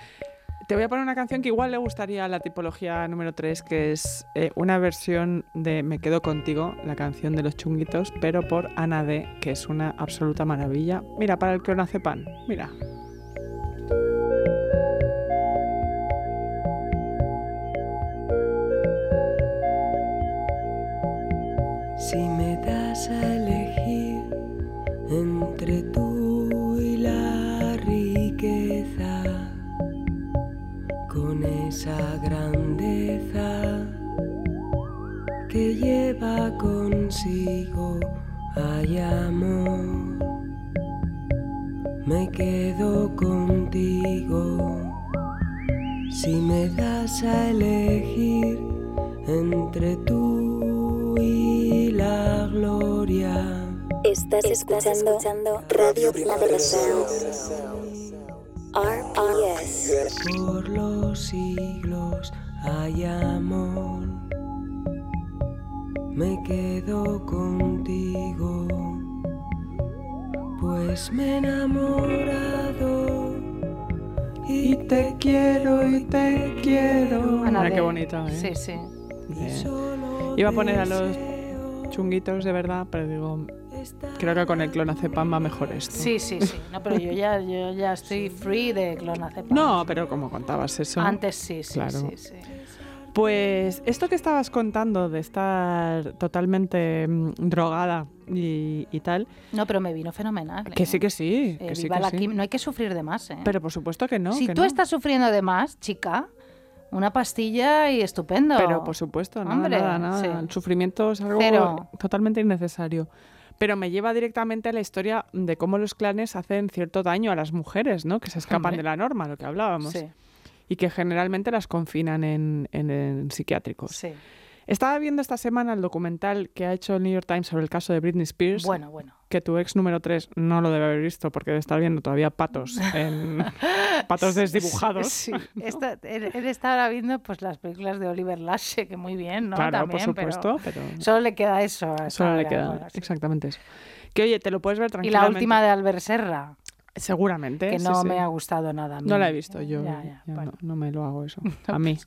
Te voy a poner una canción que igual le gustaría a la tipología número 3, que es eh, una versión de Me quedo contigo, la canción de los chunguitos, pero por Ana D, que es una absoluta maravilla. Mira, para el que no hace pan. Mira. Si me das a elegir entre tú esa grandeza que lleva consigo hay amor, me quedo contigo. Si me das a elegir entre tú y la gloria, Estás, escuchando, Radio Primavera Sound. RPS. por los siglos hay amor, me quedo contigo, pues me he enamorado y te quiero y te quiero. Ana qué bonito, ¿eh? Sí, sí. Iba a poner a los chunguitos de verdad, pero digo, creo que con el clonazepam va mejor esto. Sí, sí, sí. No, pero yo ya, yo ya estoy free de clonazepam. No, pero como contabas eso. Antes sí, sí, Claro. sí, sí. Pues esto que estabas contando de estar totalmente mm, drogada y, y tal, No, pero me vino fenomenal. que ¿eh? sí que sí, Eh, que sí viva que la sí. quim- No hay que sufrir de más, ¿eh? Pero por supuesto que no. si que tú no. estás sufriendo de más, chica, una pastilla y estupendo. Pero por supuesto, nada, Hombre, nada, nada. sí. El sufrimiento es algo Cero. totalmente innecesario. Pero me lleva directamente a la historia de cómo los clanes hacen cierto daño a las mujeres, ¿no? Que se escapan Hombre. de la norma, lo que hablábamos. Sí, Y que generalmente las confinan en, en- en psiquiátricos. sí. Estaba viendo esta semana el documental que ha hecho el New York Times sobre el caso de Britney Spears. Bueno, bueno. Que tu ex número 3 no lo debe haber visto porque debe estar viendo todavía patos en patos desdibujados. Sí, esta- él, él está ahora viendo pues las películas de Oliver Lashe, que muy bien, ¿no? claro, También, por pero supuesto, pero, Solo le queda eso. solo le queda ahora, sí. exactamente eso. Que oye, te lo puedes ver Y tranquilamente. la última de Albert Serra, seguramente, que no sí. me ha gustado nada. a mí. No la he visto yo, Ya, ya, bueno. no, no me lo hago eso, a mí.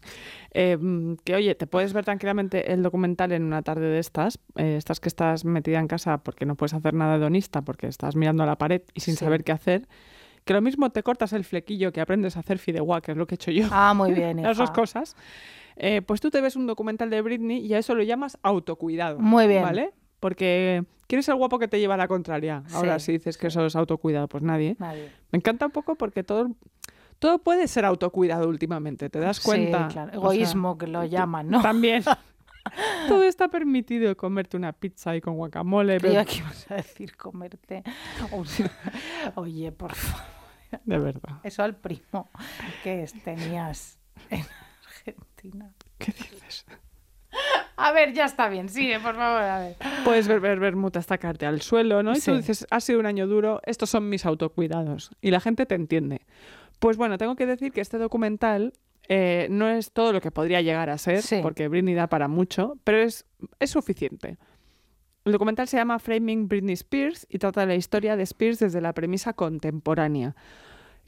Eh, que oye, te puedes ver tranquilamente el documental en una tarde de estas, eh, estas que estás metida en casa porque no puedes hacer nada hedonista, porque estás mirando a la pared y sin Sí. saber qué hacer, que lo mismo te cortas el flequillo que aprendes a hacer fideuá, que es lo que he hecho yo. Ah, muy bien, las dos cosas, eh, pues tú te ves un documental de Britney y a eso lo llamas autocuidado. Muy bien. ¿Vale? Porque ¿quién es el guapo que te lleva a la contraria? Ahora Sí, si dices que eso es autocuidado, pues nadie. Nadie. Me encanta un poco porque todo, todo puede ser autocuidado últimamente, ¿te das cuenta? Sí, claro. O sea, Egoísmo, que lo llaman, ¿no? También. todo está permitido, comerte una pizza y con guacamole, pero- que ibas a decir comerte. Oye, por favor. de verdad. Eso al primo que tenías en Argentina. ¿Qué dices? A ver, ya está bien. Sigue, por favor, a ver. Puedes ver, ver caerte al suelo, ¿no? Y tú dices, ha sido un año duro, estos son mis autocuidados. Y la gente te entiende. Pues bueno, tengo que decir que este documental eh, no es todo lo que podría llegar a ser, Sí. porque Britney da para mucho, pero es, es suficiente. El documental se llama Framing Britney Spears y trata de la historia de Spears desde la premisa contemporánea,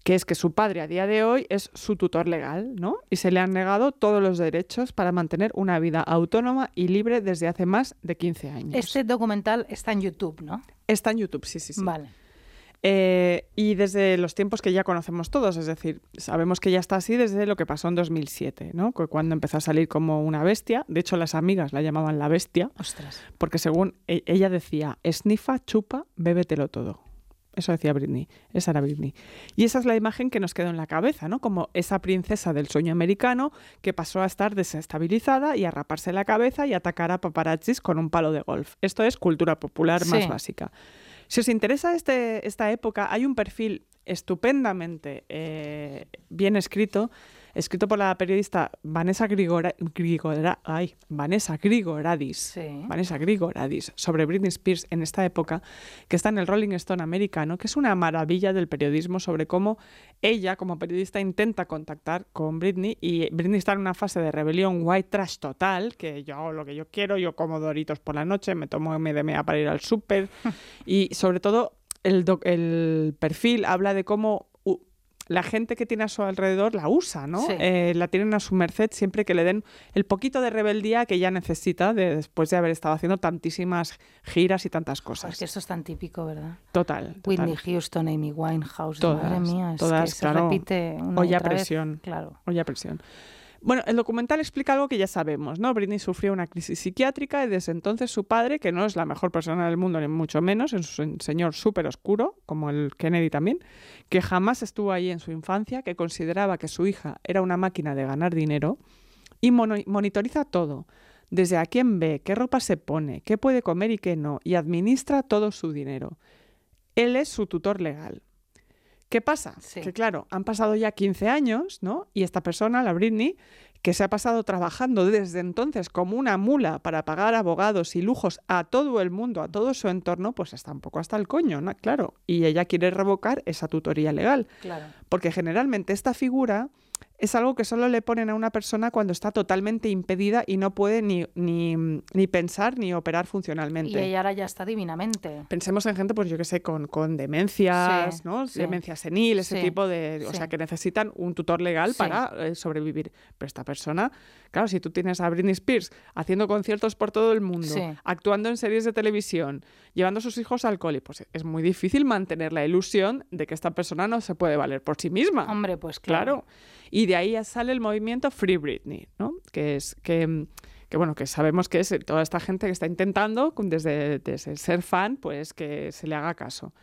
que es que su padre a día de hoy es su tutor legal, ¿no? Y se le han negado todos los derechos para mantener una vida autónoma y libre desde hace más de 15 años. Este documental está en YouTube, ¿no? Está en YouTube, sí, sí, sí. Vale. Eh, y desde los tiempos que ya conocemos todos, es decir, sabemos que ya está así desde lo que pasó en 2007, ¿no? Cu- Cuando empezó a salir como una bestia. De hecho, las amigas la llamaban la bestia, Ostras. porque según e- ella decía, esnifa, chupa, bébetelo todo. Eso decía Britney, esa era Britney. Y esa es la imagen que nos quedó en la cabeza, ¿no? Como esa princesa del sueño americano que pasó a estar desestabilizada y a raparse la cabeza y atacar a paparazzis con un palo de golf. Esto es cultura popular más Sí. básica. Si os interesa este, esta época, hay un perfil estupendamente eh, bien escrito, escrito por la periodista Vanessa Grigora, Grigora- ay, Vanessa Grigoradis. Sí. Vanessa Grigoradis sobre Britney Spears en esta época, que está en el Rolling Stone americano, que es una maravilla del periodismo sobre cómo ella, como periodista, intenta contactar con Britney y Britney está en una fase de rebelión white trash total, que yo hago lo que yo quiero, yo como doritos por la noche, me tomo MDMA para ir al súper y sobre todo el, el perfil habla de cómo la gente que tiene a su alrededor la usa, ¿no? Sí. Eh, la tienen a su merced siempre que le den el poquito de rebeldía que ella necesita de- después de haber estado haciendo tantísimas giras y tantas cosas. es que esto es tan típico, ¿verdad? Total, total. Whitney Houston, Amy Winehouse, Todas, madre mía, es todas, que se claro. repite una Olla otra vez. presión. Claro. Oye, presión. Bueno, el documental explica algo que ya sabemos, ¿no? Britney sufrió una crisis psiquiátrica y desde entonces su padre, que no es la mejor persona del mundo, ni mucho menos, es un señor súper oscuro, como el Kennedy también, que jamás estuvo ahí en su infancia, que consideraba que su hija era una máquina de ganar dinero y monitoriza todo, desde a quién ve, qué ropa se pone, qué puede comer y qué no, y administra todo su dinero. Él es su tutor legal. ¿Qué pasa? Sí. Que claro, han pasado ya 15 años, ¿no? Y esta persona, la Britney, que se ha pasado trabajando desde entonces como una mula para pagar abogados y lujos a todo el mundo, a todo su entorno, pues está un poco hasta el coño, ¿no? Claro. Y ella quiere revocar esa tutoría legal. Claro. Porque generalmente esta figura es algo que solo le ponen a una persona cuando está totalmente impedida y no puede ni, ni, ni pensar ni operar funcionalmente. Y ella ahora ya está divinamente. Pensemos en gente, pues yo que sé, con, con demencias, Sí, ¿no? sí. Demencia senil, ese Sí, tipo de... O sea, que necesitan un tutor legal para eh, sobrevivir. Pero esta persona, claro, si tú tienes a Britney Spears haciendo conciertos por todo el mundo, actuando en series de televisión, llevando a sus hijos al cole, pues es muy difícil mantener la ilusión de que esta persona no se puede valer por sí misma. Hombre, pues claro. Claro. Y de ahí ya sale el movimiento Free Britney, ¿no? Que es que, que bueno, que sabemos que es toda esta gente que está intentando, desde, desde ser fan, pues que se le haga caso.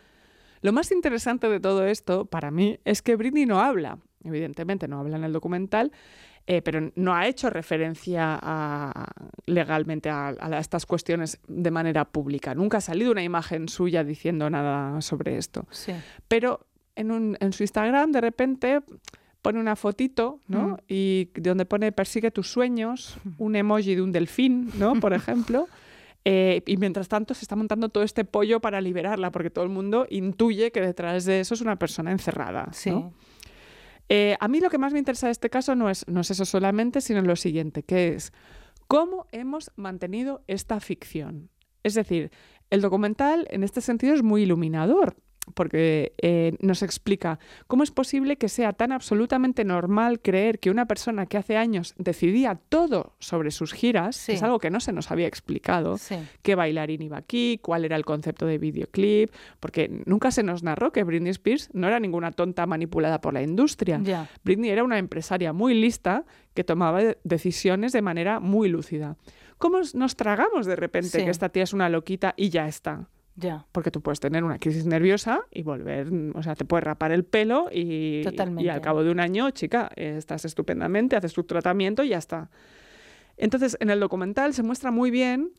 Lo más interesante de todo esto, para mí, es que Britney no habla. Evidentemente no habla en el documental, eh, pero no ha hecho referencia a- legalmente a, a estas cuestiones de manera pública. Nunca ha salido una imagen suya diciendo nada sobre esto Sí. pero en, un, en su Instagram de repente pone una fotito, ¿no? Mm. Y donde pone persigue tus sueños, un emoji de un delfín, ¿no? Por ejemplo. Eh, y mientras tanto se está montando todo este pollo para liberarla, porque todo el mundo intuye que detrás de eso es una persona encerrada. Sí. ¿no? Eh, a mí lo que más me interesa de este caso no es, no es eso solamente, sino lo siguiente, que es cómo hemos mantenido esta ficción. Es decir, el documental en este sentido es muy iluminador, porque eh, nos explica cómo es posible que sea tan absolutamente normal creer que una persona que hace años decidía todo sobre sus giras, Sí. que es algo que no se nos había explicado, Sí. qué bailarín iba aquí, cuál era el concepto de videoclip, porque nunca se nos narró que Britney Spears no era ninguna tonta manipulada por la industria. Britney era una empresaria muy lista que tomaba de- decisiones de manera muy lúcida. ¿Cómo nos tragamos de repente Sí. que esta tía es una loquita y ya está? Ya. Porque tú puedes tener una crisis nerviosa y volver, o sea, te puedes rapar el pelo y, y al cabo de un año, chica, estás estupendamente, haces tu tratamiento y ya está. Entonces, en el documental se muestra muy bien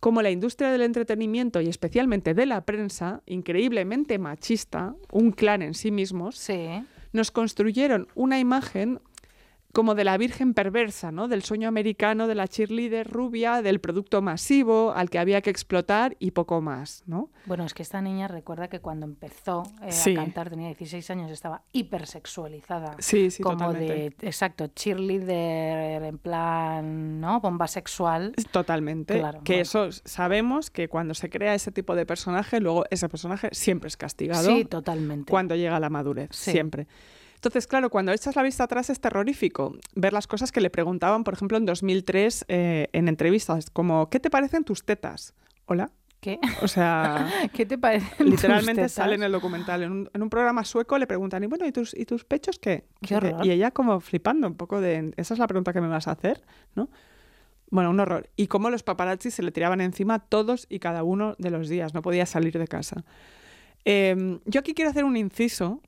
cómo la industria del entretenimiento y especialmente de la prensa, increíblemente machista, un clan en sí mismos, Sí. nos construyeron una imagen como de la virgen perversa, ¿no? Del sueño americano de la cheerleader rubia, del producto masivo al que había que explotar y poco más, ¿no? Bueno, es que esta niña recuerda que cuando empezó eh, Sí. a cantar, tenía 16 años, estaba hipersexualizada. Sí, sí, como totalmente. de, exacto, cheerleader en plan, ¿no? Bomba sexual. Totalmente. Claro, que bueno. eso sabemos que cuando se crea ese tipo de personaje, luego ese personaje siempre es castigado Sí, totalmente. cuando llega a la madurez, Sí. siempre. Entonces, claro, cuando echas la vista atrás es terrorífico ver las cosas que le preguntaban, por ejemplo, en 2003 eh, en entrevistas, como, ¿qué te parecen tus tetas? Hola. ¿Qué? O sea, ¿Qué te parece? literalmente sale en el documental. En un, en un programa sueco le preguntan, y bueno, ¿y tus, ¿y tus pechos qué? Qué horror. Y ella como flipando un poco de, esa es la pregunta que me vas a hacer, ¿no? Bueno, un horror. Y cómo los paparazzi se le tiraban encima todos y cada uno de los días. No podía salir de casa. Eh, yo aquí quiero hacer un inciso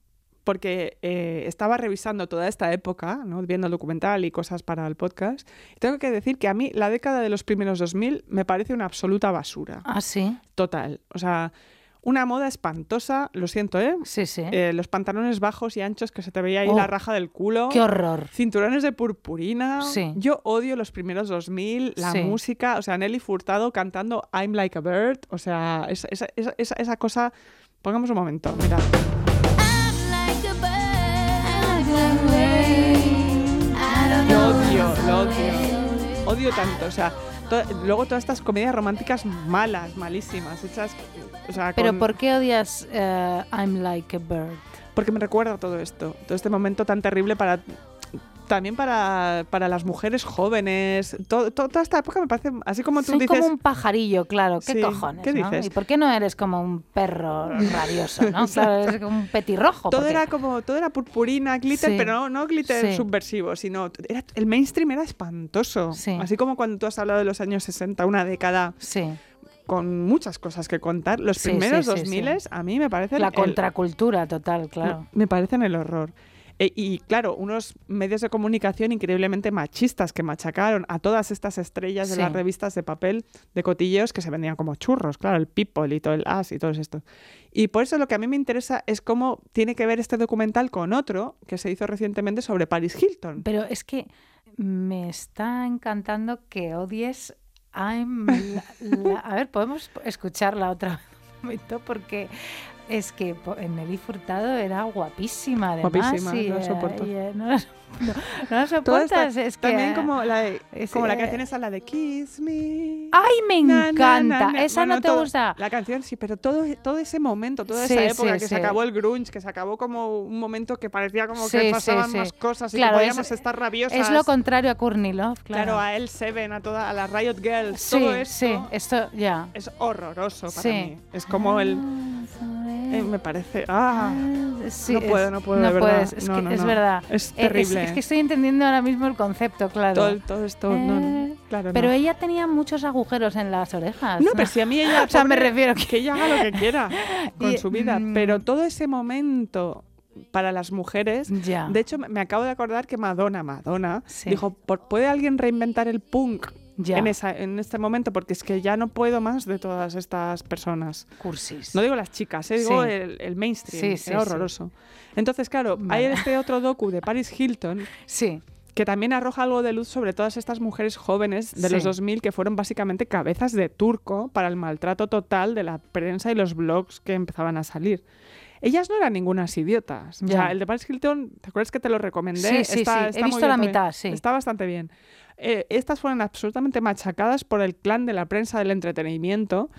porque eh, estaba revisando toda esta época, ¿no? viendo el documental y cosas para el podcast. Y tengo que decir que a mí la década de los primeros 2000 me parece una absoluta basura. Ah, sí. Total. O sea, una moda espantosa, lo siento, ¿eh? Sí, sí. Eh, los pantalones bajos y anchos que se te veía ahí Oh, la raja del culo. Qué horror. Cinturones de purpurina. Sí. Yo odio los primeros 2000, la Sí. música, o sea, Nelly Furtado cantando I'm Like a Bird, o sea, esa, esa, esa, esa- esa cosa... Pongamos un momento, mira. Lo odio, lo odio. Odio tanto, o sea, to- luego todas estas comedias románticas malas, malísimas, hechas... O sea, Pero ¿por qué odias eh, I'm Like a Bird? porque me recuerda todo esto, todo este momento tan terrible para también para, para las mujeres jóvenes. To- to- toda esta época me parece, así como tú Soy dices, como un pajarillo, claro. ¿Qué Sí, cojones? ¿qué no? dices? ¿Y por qué no eres como un perro rabioso, no? Claro, eres como un petirrojo. todo porque- era como todo era purpurina, glitter, Sí. pero no, no glitter Sí. subversivo, sino era, el mainstream era espantoso. Sí. Así como cuando tú has hablado de los años 60, una década Sí, con muchas cosas que contar, los Sí, primeros sí, sí, 2000 sí. a mí me parecen la el- contracultura total, claro. Me parecen el horror. E- y claro, unos medios de comunicación increíblemente machistas que machacaron a todas estas estrellas de las revistas de papel de cotilleos que se vendían como churros, claro, el People y todo el As y todo esto. Y por eso lo que a mí me interesa es cómo tiene que ver este documental con otro que se hizo recientemente sobre Paris Hilton. Pero es que me está encantando que odies I'm la- la- A ver, podemos escucharla otra vez un momento porque es que po- Nelly Furtado era guapísima además. Guapísima, y, no la eh, soporto. y, eh, no, no, no la esta- soportas, es que... también como la, de- es- como la eh, canción esa, la de Kiss Me. ¡Ay, me Na, encanta! na, na. ¿Esa Bueno, no te todo- gusta? La canción sí, pero todo, todo ese momento, toda Sí, esa época sí, que sí. se acabó el grunge, que se acabó como un momento que parecía como que pasaban más cosas y Claro, que es- podíamos estar rabiosas. Es lo contrario a Courtney Love, claro. Claro, a El Seven, a toda a las Riot Girls, todo esto sí, esto ya. es horroroso para mí. Es como el eh, me parece ah Sí, no es- puedo, no puedo, no de verdad. puedes, es, No, que no, es verdad. Es Eh, terrible. Es, que estoy entendiendo ahora mismo el concepto, claro. todo, todo esto no, no, Eh, claro, Pero ella tenía muchos agujeros en las orejas. No, pero si a mí ella, O sea, me refiero que ella haga lo que quiera con Y, su vida, mm, pero todo ese momento para las mujeres, Ya. de hecho me- acabo de acordar que Madonna, Madonna, Sí. dijo, "¿Por- ¿puede alguien reinventar el punk Ya. en, esa, en este momento? Porque es que ya no puedo más de todas estas personas. Cursis. No digo las chicas, eh, digo Sí. el, el mainstream, Sí, sí, era horroroso. Entonces, claro, Vale. hay este otro docu de Paris Hilton Sí, que también arroja algo de luz sobre todas estas mujeres jóvenes de los Sí. 2000 que fueron básicamente cabezas de turco para el maltrato total de la prensa y los blogs que empezaban a salir. Ellas no eran ningunas idiotas. O Ya. sea, el de Paris Hilton, ¿te acuerdas que te lo recomendé? Sí, sí, sí. He visto la mitad, sí. Está bastante bien. Eh, estas fueron absolutamente machacadas por el clan de la prensa del entretenimiento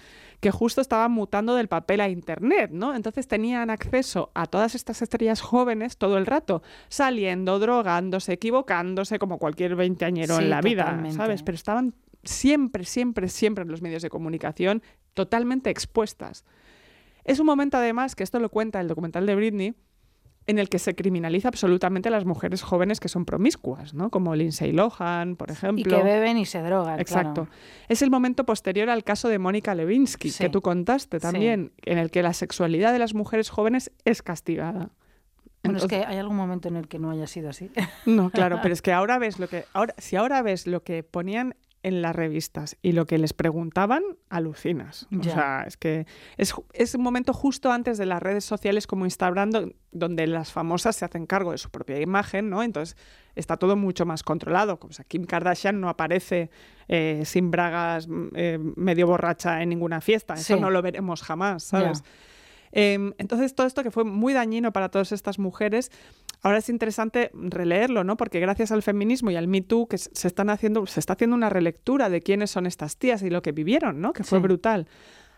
que justo estaba mutando del papel a internet, ¿no? Entonces tenían acceso a todas estas estrellas jóvenes todo el rato, saliendo, drogándose, equivocándose, como cualquier veinteañero Sí, en la vida. ¿sabes? Pero estaban siempre, siempre, siempre en los medios de comunicación totalmente expuestas. Es un momento, además, que esto lo cuenta el documental de Britney, en el que se criminaliza absolutamente a las mujeres jóvenes que son promiscuas, ¿no? Como Lindsay Lohan, por ejemplo. y que beben y se drogan. Exacto. claro. Es el momento posterior al caso de Mónica Lewinsky, Sí. que tú contaste también, en el que la sexualidad de las mujeres jóvenes es castigada. Bueno, es Entonces- que hay algún momento en el que no haya sido así. No, claro, pero es que ahora ves lo que ahora si ahora ves lo que ponían en las revistas y lo que les preguntaban, alucinas. O Ya. sea, es que es, es un momento justo antes de las redes sociales como Instagram, do- donde las famosas se hacen cargo de su propia imagen, ¿no? Entonces está todo mucho más controlado. O sea, Kim Kardashian no aparece eh, sin bragas, mm, eh, medio borracha en ninguna fiesta. Eso no lo veremos jamás. ¿sabes? Em, entonces, todo esto que fue muy dañino para todas estas mujeres, ahora es interesante releerlo, ¿no? Porque gracias al feminismo y al Me Too, que se están haciendo, se está haciendo una relectura de quiénes son estas tías y lo que vivieron, ¿no? Que fue Sí. brutal.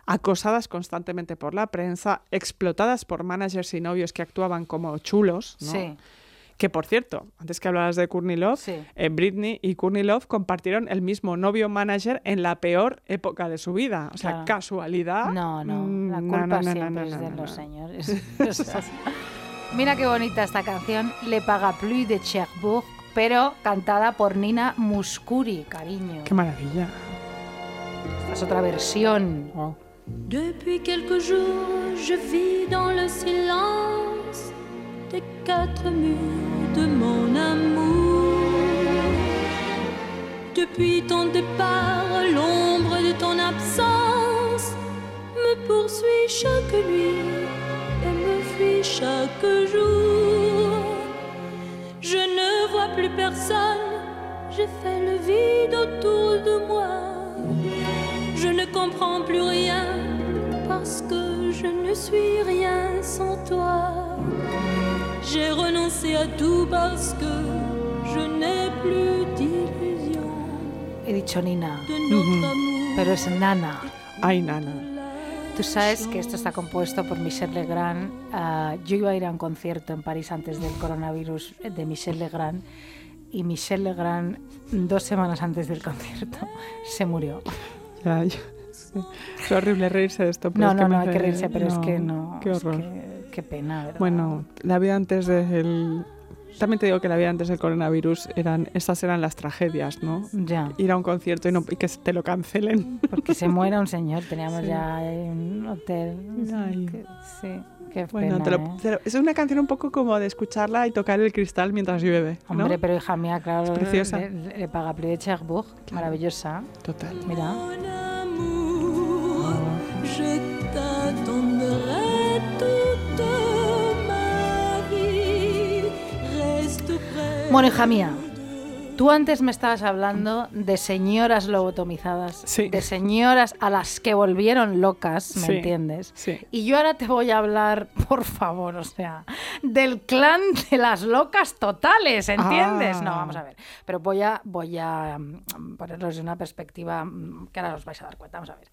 Acosadas constantemente por la prensa, explotadas por managers y novios que actuaban como chulos, ¿no? Sí. Que por cierto, antes que hablabas de Courtney Love, Sí. eh, Britney y Courtney Love compartieron el mismo novio manager en la peor época de su vida. O sea, Claro. casualidad. No, no, la culpa no, no, siempre no, es de los señores. Mira qué bonita esta canción, Le Parapluie de Cherbourg, pero cantada por Nina Muscuri, cariño. Qué maravilla. Esta es otra versión. Wow. Depuis quelques jours, je vis dans le silence des quatre murs de mon amour. Depuis ton départ, l'ombre de ton absence me poursuit chaque nuit fuit chaque jour. Je ne vois plus personne, j'ai fait le vide autour de moi. Je ne comprends plus rien parce que je ne suis rien sans toi. J'ai renoncé à tout parce que je n'ai plus d'illusion He dicho Nina, de notre amour. pero es Nana. Ay, nana. Tú sabes que esto está compuesto por Michel Legrand. Ah, yo iba a ir a un concierto en París antes del coronavirus de Michel Legrand y Michel Legrand, dos semanas antes del concierto, se murió. Ya, sí. Es horrible reírse de esto. pero No, es que no, me no, hay que reírse, pero es que no. Qué es horror. que- qué pena, ¿verdad? Bueno, la vida antes del... También te digo que la vida antes del coronavirus eran esas eran las tragedias, ¿no? Ya, Ir a un concierto y, no, y que te lo cancelen. porque se muera un señor. Teníamos Sí. ya un hotel. Que- sí, qué Bueno, pena. te lo- ¿eh? te lo- es una canción un poco como de escucharla y tocar el cristal mientras llueve, ¿no? Hombre, pero hija mía, claro. Es preciosa. Le, le paga de Cherbourg, maravillosa. Total. Mira. Bueno, hija mía, tú antes me estabas hablando de señoras lobotomizadas, Sí. de señoras a las que volvieron locas, ¿me Sí, entiendes? sí. Y yo ahora te voy a hablar, por favor, o sea, del clan de las locas totales, ¿entiendes? Ah. No, vamos a ver. Pero voy a, voy a mm, ponerlos de una perspectiva mm, que ahora os vais a dar cuenta. Vamos a ver.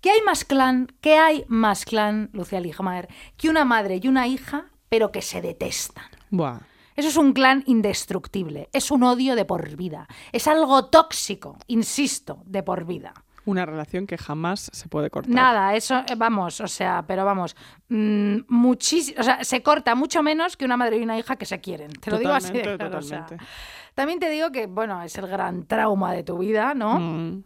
¿Qué hay más clan? ¿Qué hay más clan, Lucía Ligmaer, que una madre y una hija, pero que se detestan? Buah. Eso es un clan indestructible, es un odio de por vida, es algo tóxico, insisto, de por vida. Una relación que jamás se puede cortar. Nada, eso, eh, vamos, o sea, pero vamos, muchísimo, o sea, se corta mucho menos que una madre y una hija que se quieren. Te lo digo así de Totalmente, claro, o sea. También te digo que, bueno, es el gran trauma de tu vida, ¿no? Mm.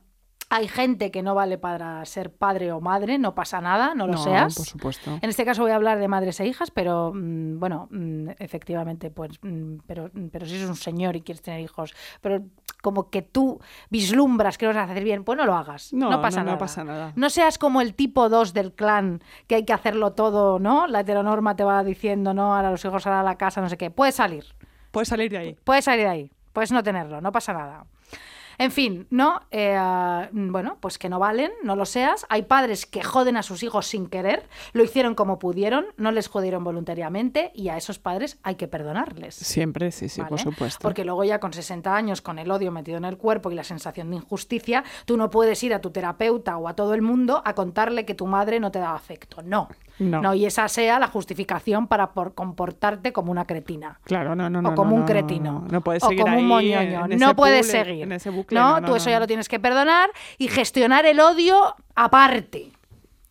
Hay gente que no vale para ser padre o madre, no pasa nada, no lo No, seas. por supuesto. En este caso voy a hablar de madres e hijas, pero mm, bueno, mm, efectivamente, pues, mm, pero, pero si eres un señor y quieres tener hijos, pero como que tú vislumbras que lo vas a hacer bien, pues no lo hagas. No, No, pasa no, no nada. pasa nada. No seas como el tipo 2 del clan, que hay que hacerlo todo, ¿no? La heteronorma te va diciendo, no, ahora los hijos a la casa, no sé qué. Puedes salir, Puedes salir de ahí. puedes salir de ahí, puedes no tenerlo, no pasa nada. En fin, ¿no? Eh, bueno, pues que no valen, no lo seas. Hay padres que joden a sus hijos sin querer, lo hicieron como pudieron, no les jodieron voluntariamente y a esos padres hay que perdonarles. Siempre, sí, sí, por supuesto. Porque luego ya con 60 años, con el odio metido en el cuerpo y la sensación de injusticia, tú no puedes ir a tu terapeuta o a todo el mundo a contarle que tu madre no te da afecto. No. No. y esa sea la justificación para por comportarte como una cretina. Claro, no, no, no. o como no, un no, cretino. No, no puedes o seguir como un moñoño. en ese no puedes bucle- seguir. En ese bucle, no, no, no, tú eso no. ya lo tienes que perdonar y gestionar el odio aparte.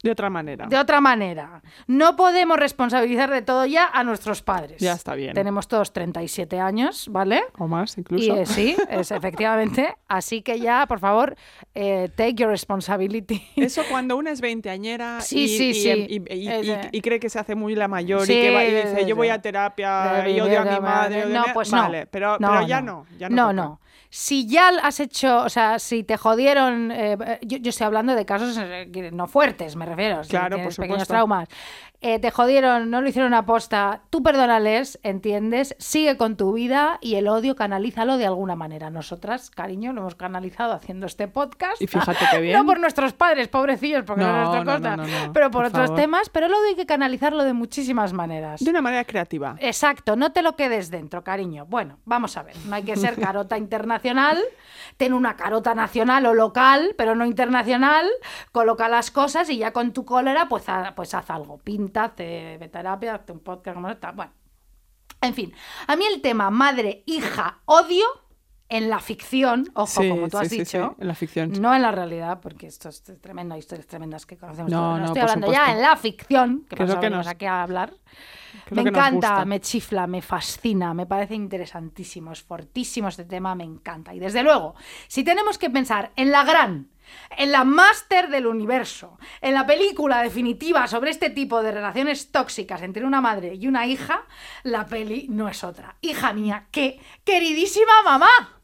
De otra manera. De otra manera, no podemos responsabilizar de todo ya a nuestros padres. Ya está bien. Tenemos todos 37 años, ¿vale? O más, Y incluso. eh, sí, es efectivamente. Así que ya, por favor, eh, take your responsibility. Eso cuando una es veinteañera Sí, y, sí, y- sí. y- y- y- y cree que se hace muy la mayor Sí, y que va y dice yo voy a terapia y odio a mi madre. no, mi-". pues vale, no. pero, No, pero ya no. Ya no, no, no. Si ya has hecho, o sea, si te jodieron, eh, yo, yo estoy hablando de casos no fuertes, me refiero. si Claro, por pequeños traumas. Eh, te jodieron, no lo hicieron a posta, tú perdónales, ¿entiendes? Sigue con tu vida y el odio canalízalo de alguna manera. Nosotras, cariño, lo hemos canalizado haciendo este podcast. Y fíjate qué bien. No por nuestros padres, pobrecillos, porque no, No, es nuestra no, cosa, no, no, no, pero por, por otros favor. temas. Pero el odio hay que canalizarlo de muchísimas maneras. De una manera creativa. Exacto, no te lo quedes dentro, cariño. Bueno, vamos a ver, no hay que ser carota internacional, ten una carota nacional o local, pero no internacional, coloca las cosas y ya con tu cólera, pues, ha- pues haz algo, pinta, terapia, hazte un podcast como esta. Bueno, En fin, a mí el tema madre, hija, odio en la ficción, ojo, Sí, como tú has sí, dicho, sí, en la ficción. no en la realidad, porque esto es tremendo, hay historias tremendas que conocemos. No, todos. no, estoy hablando ya en la ficción, que lo que nos- aquí a hablar. Me encanta, me chifla, me fascina, me parece interesantísimo, es fortísimo este tema, me encanta. Y desde luego, si tenemos que pensar en la gran, en la máster del universo, en la película definitiva sobre este tipo de relaciones tóxicas entre una madre y una hija, la peli no es otra. Hija mía, qué queridísima mamá.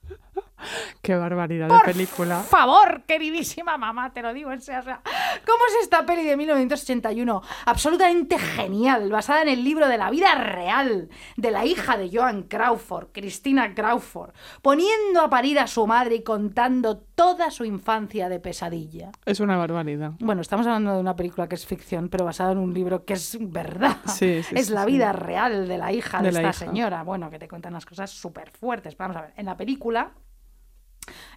Qué barbaridad Por de película. favor, queridísima mamá, te lo digo en serio. ¿Cómo es esta peli de 1981? Absolutamente genial, basada en el libro de la vida real de la hija de Joan Crawford, Cristina Crawford, poniendo a parir a su madre y contando toda su infancia de pesadilla. Es una barbaridad. Bueno, estamos hablando de una película que es ficción, pero basada en un libro que es verdad. Sí, sí, es sí, la vida real de la hija de, esta hija. señora. Bueno, que te cuentan unas cosas súper fuertes. Vamos a ver, en la película.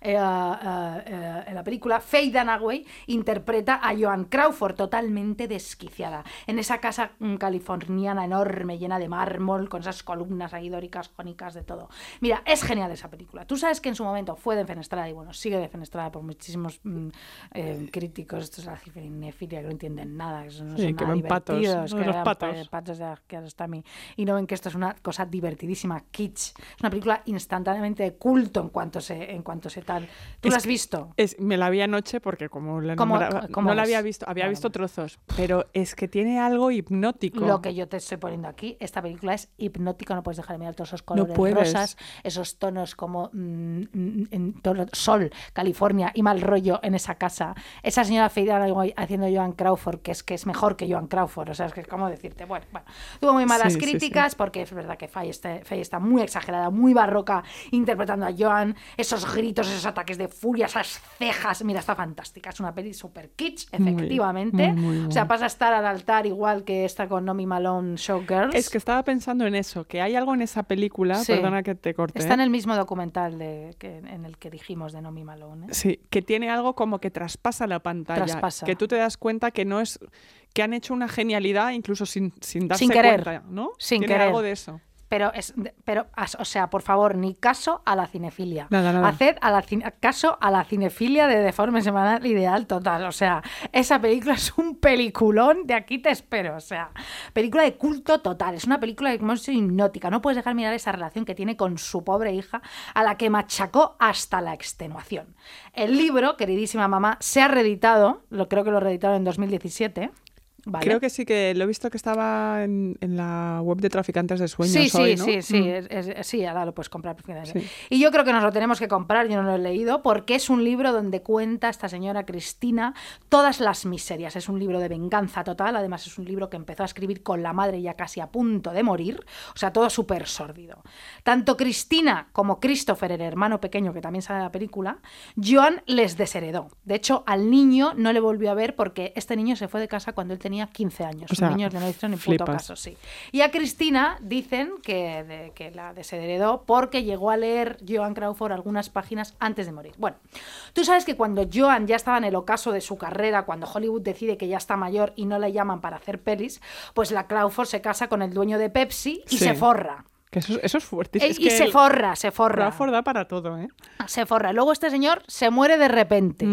Eh, eh, eh, en la película, Faye Dunaway interpreta a Joan Crawford totalmente desquiciada en esa casa mm, californiana enorme, llena de mármol, con esas columnas ahí dóricas, jónicas, de todo. Mira, es genial esa película. Tú sabes que en su momento fue defenestrada y bueno, sigue defenestrada por muchísimos mm, eh, críticos. Esto es la cinefilia que no entienden nada, que no Sí, son que nada ven patos, que de los patos. pa- patos de. Y no ven que esto es una cosa divertidísima, kitsch. Es una película instantáneamente de culto en cuanto se, en cuanto se tal. ¿Tú Es la has visto? Es, me la vi anoche porque como la ¿Cómo- nombraba- no la había visto, había visto trozos, pero es que tiene algo hipnótico. Lo que yo te estoy poniendo aquí, esta película es hipnótica, no puedes dejar de mirar todos esos colores puedes. rosas, esos tonos como mm, mm, en tono- sol, California y mal rollo en esa casa. Esa señora Dunaway haciendo Joan Crawford, que es que es mejor que Joan Crawford, o sea, es que es como decirte, bueno, bueno, tuvo muy malas Sí, sí, sí. críticas porque es verdad que Faye está, Faye está muy exagerada, muy barroca interpretando a Joan, esos gritos, esos ataques de furia, esas cejas, mira, está fantástica, es una peli super kitsch, efectivamente, muy, muy o sea, pasa a estar al altar igual que esta con Nomi Malone Showgirls. Es que estaba pensando en eso, que hay algo en esa película, Sí. perdona que te corte. Está en ¿eh? el mismo documental de, que, en el que dijimos de Nomi Malone. ¿eh? Sí, que tiene algo como que traspasa la pantalla. Traspasa. Que tú te das cuenta que no es. que han hecho una genialidad incluso sin, sin darse Sin querer. cuenta, ¿no? Sin tiene querer. algo de eso. Pero, es, pero, o sea, por favor, ni caso a la cinefilia. Nada, nada. Haced a la caso a la cinefilia de Deforme Semanal Ideal total. O sea, esa película es un peliculón, de aquí te espero. O sea, película de culto total. Es una película de es hipnótica. No puedes dejar mirar esa relación que tiene con su pobre hija, a la que machacó hasta la extenuación. El libro, queridísima mamá, se ha reeditado, lo creo que lo reeditaron en 2017. ¿Vale? Creo que sí que lo he visto que estaba en, en la web de Traficantes de Sueños Sí, sí, hoy, ¿no? sí, sí, Mm. es- es- sí, ahora lo puedes comprar perfectamente. Sí. Y yo creo que nos lo tenemos que comprar, yo no lo he leído, porque es un libro donde cuenta esta señora Cristina todas las miserias. Es un libro de venganza total, además es un libro que empezó a escribir con la madre ya casi a punto de morir, o sea, todo súper sórdido. Tanto Cristina como Christopher, el hermano pequeño que también sale en la película, Joan les desheredó. De hecho, al niño no le volvió a ver porque este niño se fue de casa cuando él tenía 15 años. O sea, un niño que no hizo ni puto caso, sí. Y a Cristina dicen que, de- que la desheredó porque llegó a leer Joan Crawford algunas páginas antes de morir. Bueno, tú sabes que cuando Joan ya estaba en el ocaso de su carrera, cuando Hollywood decide que ya está mayor y no le llaman para hacer pelis, pues la Crawford se casa con el dueño de Pepsi y Sí. se forra. Que eso, eso es fuerte. Es y que se forra, se forra. Crawford da para todo, ¿eh? Se forra. Luego este señor se muere de repente.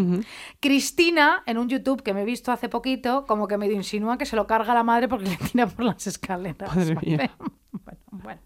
Cristina, en un YouTube que me he visto hace poquito, como que medio insinúa que se lo carga la madre porque le tira por las escaleras. Madre mía. Bueno, bueno.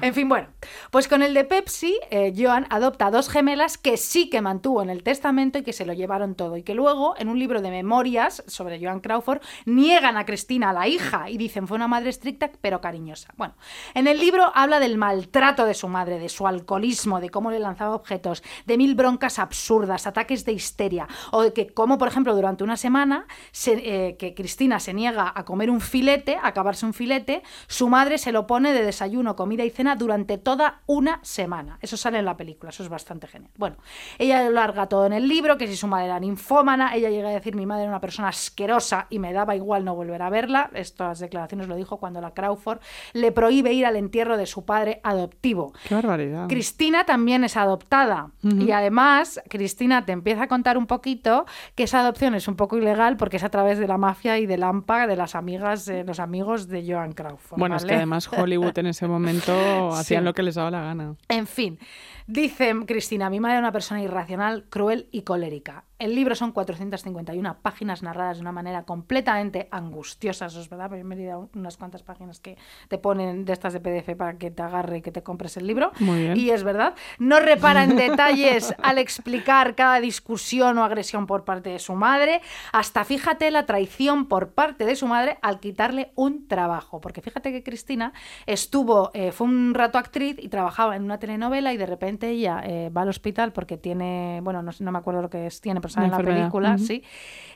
En fin, bueno, pues con el de Pepsi, eh, Joan adopta dos gemelas que sí que mantuvo en el testamento y que se lo llevaron todo. Y que luego, en un libro de memorias sobre Joan Crawford, niegan a Cristina, la hija, y dicen fue una madre estricta pero cariñosa. Bueno, en el libro habla del maltrato de su madre, de su alcoholismo, de cómo le lanzaba objetos, de mil broncas absurdas, ataques de histeria, o de que, como por ejemplo, durante una semana, se- eh, que Cristina se niega a comer un filete, a acabarse un filete, su madre se lo pone de desayuno, comida y cena durante toda una semana. Eso sale en la película, eso es bastante genial. Bueno, ella lo larga todo en el libro, que si su madre era ninfómana, ella llega a decir mi madre era una persona asquerosa y me daba igual no volver a verla. Estas declaraciones lo dijo cuando la Crawford le prohíbe ir al entierro de su padre adoptivo. Qué barbaridad. Cristina también es adoptada y además Cristina te empieza a contar un poquito que esa adopción es un poco ilegal porque es a través de la mafia y del AMPA de las amigas, de los amigos de Joan Crawford. Bueno, es que además Hollywood en ese momento momento hacían Sí. lo que les daba la gana. En fin, dice Cristina, mi madre era una persona irracional, cruel y colérica. El libro son 451 páginas narradas de una manera completamente angustiosa, eso es verdad, pero yo me he leído unas cuantas páginas que te ponen de estas de PDF para que te agarre y que te compres el libro. Muy bien. Y es verdad, no repara en detalles al explicar cada discusión o agresión por parte de su madre, hasta fíjate la traición por parte de su madre al quitarle un trabajo, porque fíjate que Cristina estuvo, eh, fue un rato actriz y trabajaba en una telenovela y de repente ella eh, va al hospital porque tiene, bueno, no me acuerdo lo que es, tiene, pero sale en la película, sí,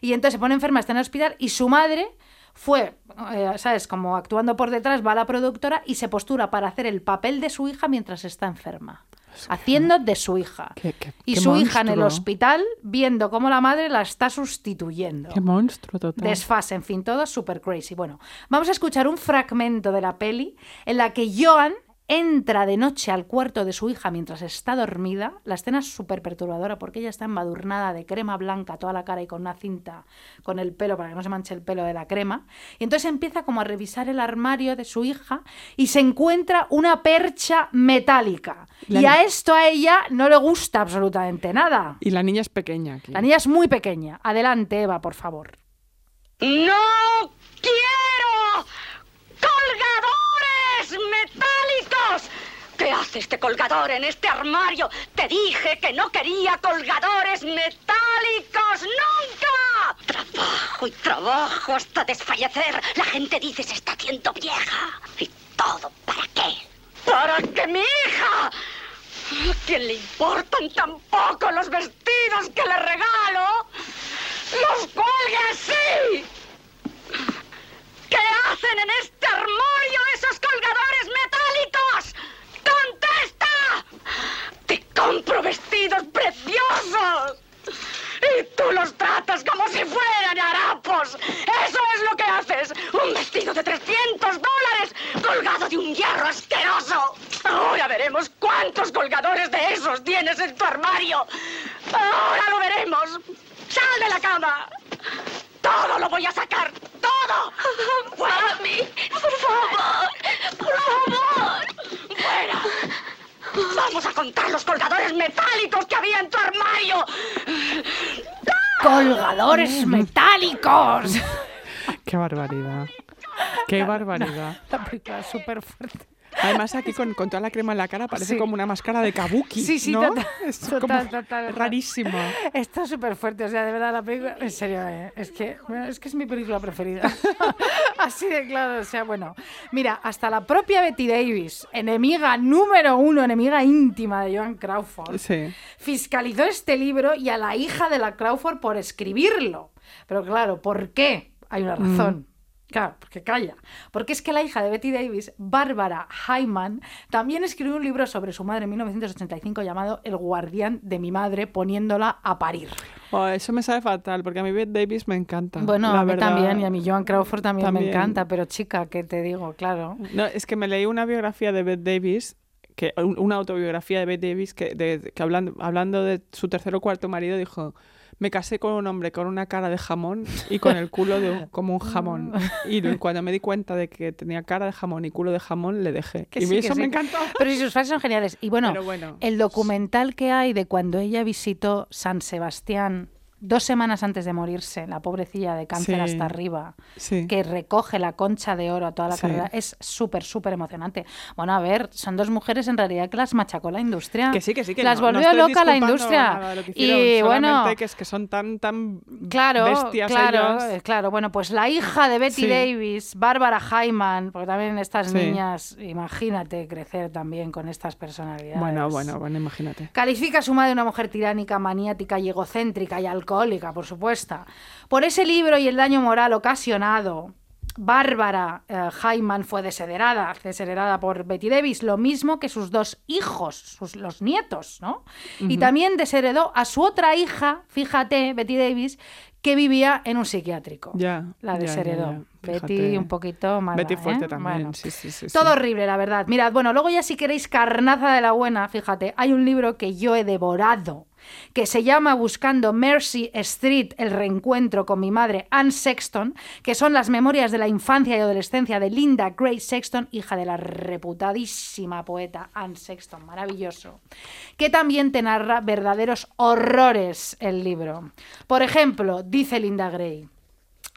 y entonces se pone enferma, está en el hospital y su madre fue, eh, ¿sabes? Como actuando por detrás, va a la productora y se postura para hacer el papel de su hija mientras está enferma. Haciendo de su hija. Qué- qué- y qué su hija en el hospital viendo cómo la madre la está sustituyendo. Qué monstruo total. Desfase, en fin, todo super crazy. Bueno, vamos a escuchar un fragmento de la peli en la que Joan entra de noche al cuarto de su hija mientras está dormida. La escena es súper perturbadora porque ella está embadurnada de crema blanca toda la cara y con una cinta con el pelo para que no se manche el pelo de la crema. Y entonces empieza como a revisar el armario de su hija y se encuentra una percha metálica. La- Y a esto a ella no le gusta absolutamente nada. Y la niña es pequeña aquí. La niña es muy pequeña. Adelante, Eva, por favor. ¡No quiero colgadores metálicos! ¿Qué hace este colgador en este armario? Te dije que no quería colgadores metálicos nunca. Trabajo y trabajo hasta desfallecer. La gente dice se está haciendo vieja. ¿Y todo para qué? ¡Para que mi hija! ¿A quién le importan tan poco los vestidos que le regalo? ¡Los cuelgue así! ¿Qué hacen en este armario esos colgadores metálicos? ¡Contesta! ¡Te compro vestidos preciosos! Y tú los tratas como si fueran harapos. Eso es lo que haces. Un vestido de 300 dólares colgado de un hierro asqueroso. Ahora veremos cuántos colgadores de esos tienes en tu armario. Ahora lo veremos. Sal de la cama. Todo lo voy a sacar. Todo. Mami, por favor. Por favor. Fuera. Vamos a contar los colgadores metálicos que había en tu armario. ¡Colgadores metálicos! Qué barbaridad. Qué barbaridad. La película es súper fuerte. Además aquí con, con toda la crema en la cara parece Sí. como una máscara de kabuki, Sí, sí, ¿no? total, Es total, como total, rarísima. Está súper fuerte, o sea, de verdad la película, en serio, eh, es que es que es mi película preferida. Así de claro, o sea, bueno, mira, hasta la propia Betty Davis, enemiga número uno, enemiga íntima de Joan Crawford, Sí. fiscalizó este libro y a la hija de la Crawford por escribirlo. Pero claro, ¿por qué? Hay una razón. Claro, porque calla. Porque es que la hija de Betty Davis, Bárbara Hyman, también escribió un libro sobre su madre en 1985 llamado El guardián de mi madre, poniéndola a parir. Oh, eso me sabe fatal, porque a mí Bette Davis me encanta. Bueno, la a mí verdad. también, y a mí Joan Crawford también, me encanta, pero chica, ¿qué te digo? Claro. No, es que me leí una biografía de Bette Davis, que, un- una autobiografía de Bette Davis, que, de- que hablando, hablando de su tercer o cuarto marido, dijo, me casé con un hombre con una cara de jamón y con el culo de, un- como un jamón. Y cuando me di cuenta de que tenía cara de jamón y culo de jamón, le dejé. Que y sí, que eso sí. me encantó. Pero sí, sus frases son geniales. Y bueno. el documental que hay de cuando ella visitó San Sebastián dos semanas antes de morirse, la pobrecilla de cáncer Sí. hasta arriba, Sí. que recoge la concha de oro a toda la Sí. carrera, es súper, súper emocionante. Bueno, a ver, son dos mujeres en realidad que las machacó la industria. Que sí, que sí, que las no, volvió loca la industria. nada de lo que hicieron, y bueno, que es que son tan, tan Claro, bestias claro, eh, claro. Bueno, pues la hija de Betty. Davis, Bárbara Hyman, porque también estas niñas, imagínate crecer también con estas personalidades. Bueno, bueno, bueno, imagínate. Califica a su madre una mujer tiránica, maniática y egocéntrica y alcohólica, por supuesto. Por ese libro y el daño moral ocasionado, Bárbara eh, Hyman fue desheredada, desheredada por Betty Davis, lo mismo que sus dos hijos, sus, los nietos, ¿no? Y también desheredó a su otra hija, fíjate, Betty Davis, que vivía en un psiquiátrico. Ya, La desheredó. Betty Fíjate. un poquito mala, Betty fuerte ¿eh? también, Bueno. sí, sí, sí, sí. Todo horrible, la verdad. Mirad, bueno, luego ya si queréis carnaza de la buena, fíjate, hay un libro que yo he devorado que se llama Buscando Mercy Street, el reencuentro con mi madre Anne Sexton, que son las memorias de la infancia y adolescencia de Linda Gray Sexton, hija de la reputadísima poeta Anne Sexton, maravilloso, que también te narra verdaderos horrores el libro. Por ejemplo, dice Linda Gray.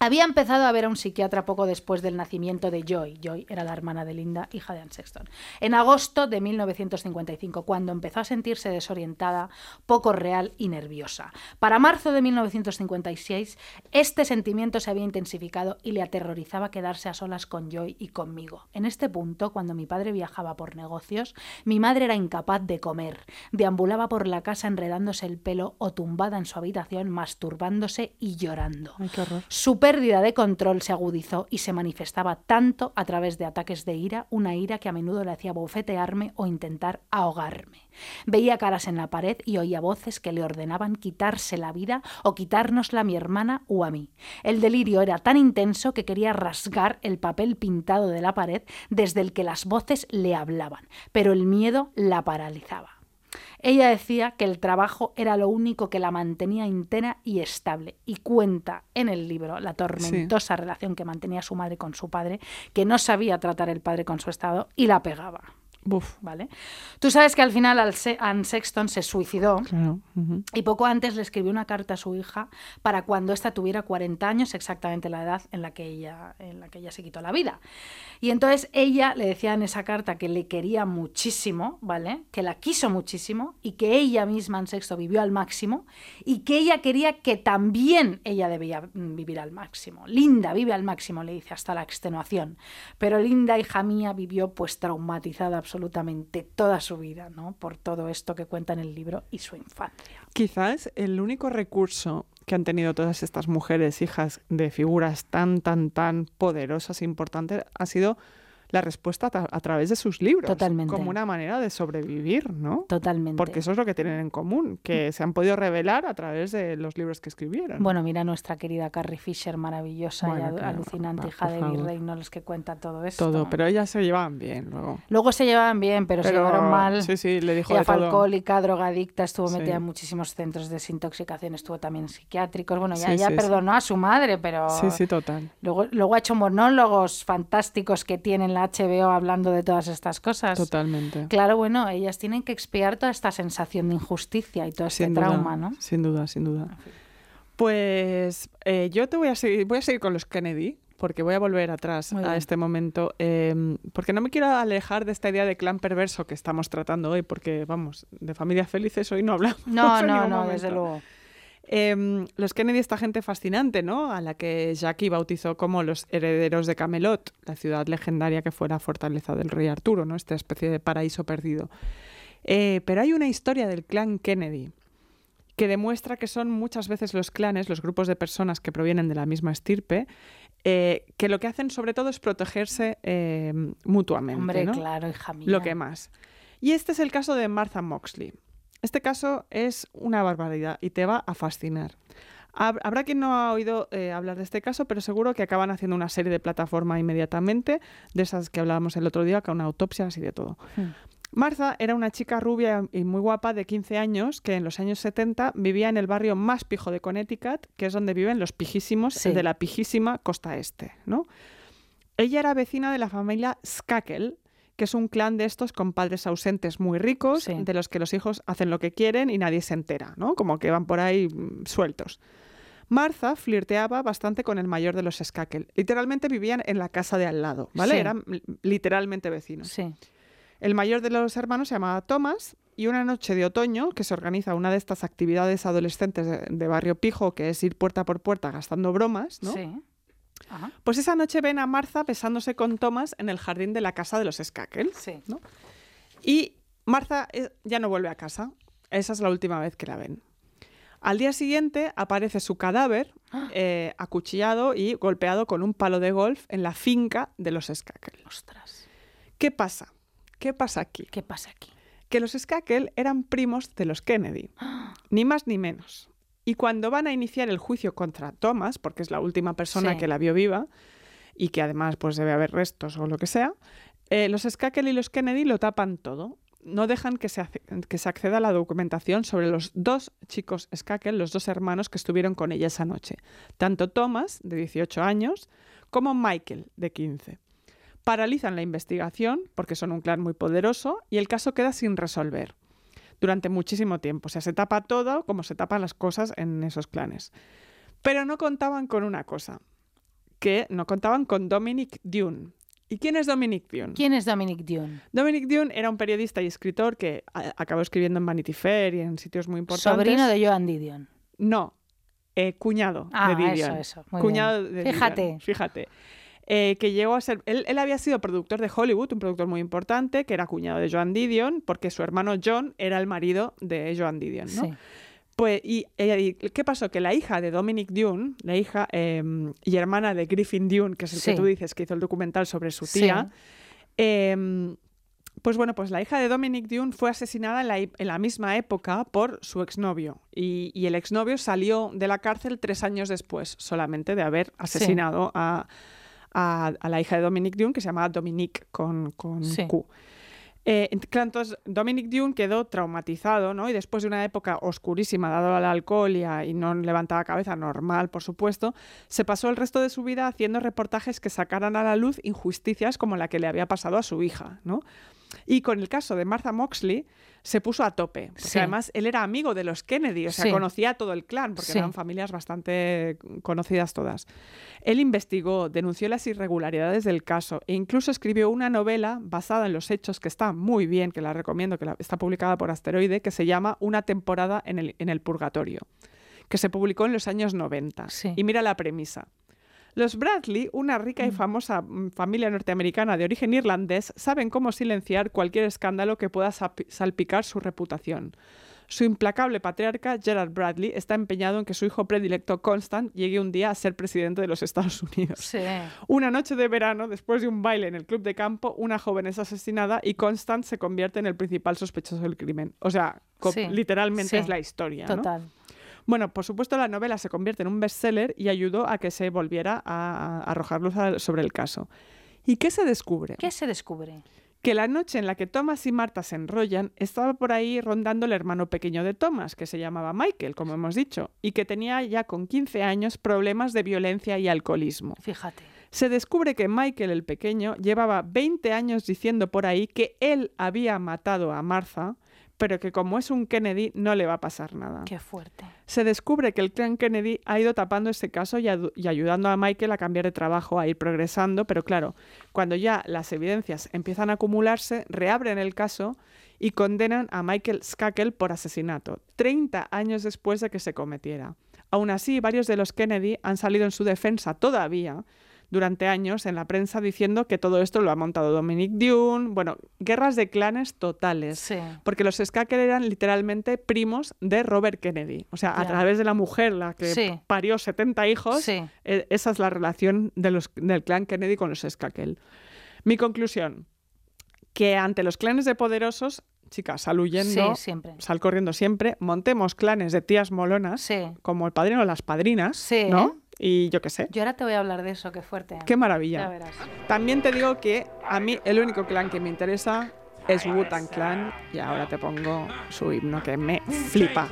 Había empezado a ver a un psiquiatra poco después del nacimiento de Joy. Joy era la hermana de Linda, hija de Anne Sexton. En agosto de 1955, cuando empezó a sentirse desorientada, poco real y nerviosa. Para marzo de 1956, este sentimiento se había intensificado y le aterrorizaba quedarse a solas con Joy y conmigo. En este punto, cuando mi padre viajaba por negocios, mi madre era incapaz de comer. Deambulaba por la casa enredándose el pelo o tumbada en su habitación, masturbándose y llorando. Ay, qué horror. Pérdida de control se agudizó y se manifestaba tanto a través de ataques de ira, una ira que a menudo le hacía bofetearme o intentar ahogarme. Veía caras en la pared y oía voces que le ordenaban quitarse la vida o quitárnosla a mi hermana o a mí. El delirio era tan intenso que quería rasgar el papel pintado de la pared desde el que las voces le hablaban, pero el miedo la paralizaba. Ella decía que el trabajo era lo único que la mantenía entera y estable, y cuenta en el libro la tormentosa relación que mantenía su madre con su padre, que no sabía tratar el padre con su estado y la pegaba. Buf. ¿Vale? Tú sabes que al final Anne Sexton se suicidó Claro. y poco antes le escribió una carta a su hija para cuando ésta tuviera 40 años, exactamente la edad en la que ella, en la que ella se quitó la vida. Y entonces ella le decía en esa carta que le quería muchísimo, ¿vale? Que la quiso muchísimo y que ella misma en sexto vivió al máximo y que ella quería que también ella debía vivir al máximo. Linda vive al máximo, le dice, hasta la extenuación. Pero Linda, hija mía, vivió pues traumatizada absolutamente toda su vida, ¿no? Por todo esto que cuenta en el libro y su infancia. Quizás el único recurso que han tenido todas estas mujeres, hijas de figuras tan, tan, tan poderosas e importantes, ha sido la respuesta a, tra- a través de sus libros. Totalmente. Como una manera de sobrevivir, ¿no? Totalmente. Porque eso es lo que tienen en común, que se han podido revelar a través de los libros que escribieron. Bueno, mira nuestra querida Carrie Fisher, maravillosa Bueno, y claro, alucinante, va, hija de favor. Eddie Reynolds, que cuenta todo esto. todo, pero ellas se llevaban bien luego. Luego se llevaban bien, pero, se llevaron mal. sí, sí, le dijo Ella fue alcohólica, drogadicta, estuvo Sí. metida en muchísimos centros de desintoxicación, estuvo también en psiquiátricos. Bueno, ya, Sí, ya sí, sí. perdonó a su madre, pero Sí, sí, total. luego, luego ha hecho monólogos fantásticos que tiene en la HBO hablando de todas estas cosas. Totalmente. Claro, bueno, ellas tienen que expiar toda esta sensación de injusticia y todo este Sin duda, trauma, ¿no? Sin duda, sin duda. Pues eh, yo te voy a seguir, voy a seguir con los Kennedy, porque voy a volver atrás a este momento, eh, porque no me quiero alejar de esta idea de clan perverso que estamos tratando hoy, porque vamos, de familias felices hoy no hablamos. No, no, no, momento. desde luego. Em, los Kennedy, esta gente fascinante, ¿no? A la que Jackie bautizó como los herederos de Camelot, la ciudad legendaria que fue la fortaleza del rey Arturo, ¿no? Esta especie de paraíso perdido. Eh, pero hay una historia del clan Kennedy que demuestra que son muchas veces los clanes, los grupos de personas que provienen de la misma estirpe, eh, que lo que hacen sobre todo es protegerse eh, mutuamente. Hombre, ¿no? claro, hija mía. lo que más. Y este es el caso de Martha Moxley. Este caso es una barbaridad y te va a fascinar. Hab- Habrá quien no ha oído eh, hablar de este caso, pero seguro que acaban haciendo una serie de plataforma inmediatamente, de esas que hablábamos el otro día, con autopsias y de todo. Hmm. Martha era una chica rubia y muy guapa de 15 años que en los años 70 vivía en el barrio más pijo de Connecticut, que es donde viven los pijísimos Sí. de la pijísima costa este, ¿no? Ella era vecina de la familia Skakel, que es un clan de estos con padres ausentes muy ricos, Sí. de los que los hijos hacen lo que quieren y nadie se entera, ¿no? Como que van por ahí mm, sueltos. Martha flirteaba bastante con el mayor de los Skakel. Literalmente vivían en la casa de al lado, ¿vale? Sí. Eran literalmente vecinos. Sí. El mayor de los hermanos se llamaba Thomas y una noche de otoño que se organiza una de estas actividades adolescentes de, de barrio pijo, que es ir puerta por puerta gastando bromas, ¿no? Sí. Ajá. Pues esa noche ven a Martha besándose con Thomas en el jardín de la casa de los Skakel. Sí. ¿no? Y Martha eh, ya no vuelve a casa. Esa es la última vez que la ven. Al día siguiente aparece su cadáver eh, acuchillado y golpeado con un palo de golf en la finca de los Skakel. Ostras. ¿Qué pasa? ¿Qué pasa aquí? ¿Qué pasa aquí? que los Skakel eran primos de los Kennedy, ni más ni menos. Y cuando van a iniciar el juicio contra Thomas, porque es la última persona Sí. que la vio viva y que además pues debe haber restos o lo que sea, eh, los Skakel y los Kennedy lo tapan todo. no dejan que se, que se acceda a la documentación sobre los dos chicos Skakel, los dos hermanos que estuvieron con ella esa noche. Tanto Thomas, de 18 años, como Michael, de 15. Paralizan la investigación porque son un clan muy poderoso y el caso queda sin resolver durante muchísimo tiempo. O sea, se tapa todo como se tapan las cosas en esos clanes. Pero no contaban con una cosa, que no contaban con Dominic Dune. ¿Y quién es Dominic Dune? ¿Quién es Dominic Dune? Dominic Dune era un periodista y escritor que acabó escribiendo en Vanity Fair y en sitios muy importantes. Sobrino de Joan Didion. No, eh, cuñado Ah, de Didion. eso, eso, muy cuñado bien. de Didion, Fíjate. Eh, que llegó a ser. Él, él había sido productor de Hollywood, un productor muy importante, que era cuñado de Joan Didion, porque su hermano John era el marido de Joan Didion, ¿no? Sí. Pues, y, ¿qué pasó? Que la hija de Dominic Dune, la hija eh, y hermana de Griffin Dune, que es el Sí. que tú dices que hizo el documental sobre su Sí. tía, eh, pues bueno, pues la hija de Dominic Dune fue asesinada en la, en la misma época por su exnovio. Y, y el exnovio salió de la cárcel tres años después, solamente de haber asesinado a, a- a la hija de Dominic Dune, que se llamaba Dominique con, con Sí. Q. Eh, entonces, Dominic Dune quedó traumatizado, ¿no? Y después de una época oscurísima, dado al alcohol y, a- y no levantaba cabeza, normal, por supuesto, se pasó el resto de su vida haciendo reportajes que sacaran a la luz injusticias como la que le había pasado a su hija, ¿no? Y con el caso de Martha Moxley se puso a tope, porque Sí. además él era amigo de los Kennedy, o sea, Sí. conocía a todo el clan, porque Sí. eran familias bastante conocidas todas. Él investigó, denunció las irregularidades del caso e incluso escribió una novela basada en los hechos que está muy bien, que la recomiendo, que la- está publicada por Asteroide, que se llama Una temporada en el, en el purgatorio, que se publicó en los años 90. Sí. Y mira la premisa. Los Bradley, una rica y famosa mm, familia norteamericana de origen irlandés, saben cómo silenciar cualquier escándalo que pueda salpicar su reputación. Su implacable patriarca, Gerard Bradley, está empeñado en que su hijo predilecto, Constant, llegue un día a ser presidente de los Estados Unidos. Sí. Una noche de verano, después de un baile en el club de campo, una joven es asesinada y Constant se convierte en el principal sospechoso del crimen. O sea, Sí, literalmente sí. es la historia. ¿no? Bueno, por supuesto la novela se convierte en un bestseller y ayudó a que se volviera a, a arrojar luz sobre el caso. ¿Y qué se descubre? ¿Qué se descubre? Que la noche en la que Thomas y Marta se enrollan, estaba por ahí rondando el hermano pequeño de Thomas, que se llamaba Michael, como hemos dicho, y que tenía ya con 15 años problemas de violencia y alcoholismo. Fíjate. Se descubre que Michael el pequeño llevaba 20 años diciendo por ahí que él había matado a Martha, pero que como es un Kennedy no le va a pasar nada. Qué fuerte. Se descubre que el clan Kennedy ha ido tapando ese caso y, y ayudando a Michael a cambiar de trabajo, a ir progresando, pero claro, cuando ya las evidencias empiezan a acumularse, reabren el caso y condenan a Michael Skakel por asesinato, 30 años después de que se cometiera. Aún así, varios de los Kennedy han salido en su defensa todavía durante años en la prensa diciendo que todo esto lo ha montado Dominic Dune, bueno, guerras de clanes totales. Sí. Porque los Skakel eran literalmente primos de Robert Kennedy. O sea, a través de la mujer, la que Sí. parió 70 hijos, Sí. eh, esa es la relación de los, del clan Kennedy con los Skakel. Mi conclusión, que ante los clanes de poderosos, chicas, sal huyendo, Sí, siempre. sal corriendo siempre, montemos clanes de tías molonas, Sí. como el padrino o las padrinas, Sí. ¿no? Y yo qué sé. Yo ahora te voy a hablar de eso, qué fuerte. Qué Ya maravilla. verás. También te digo que a mí el único clan que me interesa es Wu-Tang Clan y ahora te pongo su himno que me flipa.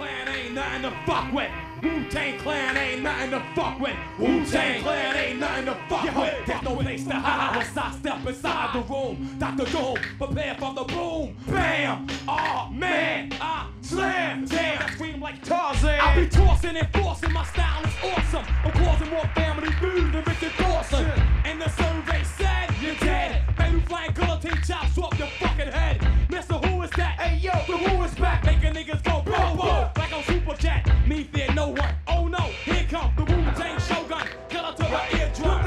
Wu-Tang Clan ain't nothing to fuck with. Wu-Tang Clan ain't nothing to fuck with. There's no place to hide once I step inside the room. Dr. Doom, prepare for the boom. Bam! Oh man, I slam. Damn, I scream like Tarzan. I be tossing and forcing. My style is awesome. I'm causing more family food than Richard Dawson. And the survey said you're dead. Baby flying guillotine chops off your head. Mister, who is that? Hey yo, the who is back? Making niggas go bro bro like on Superjet. Me fear no one. Oh no, here come the Wu Tang Shogun. Killer to the eardrum.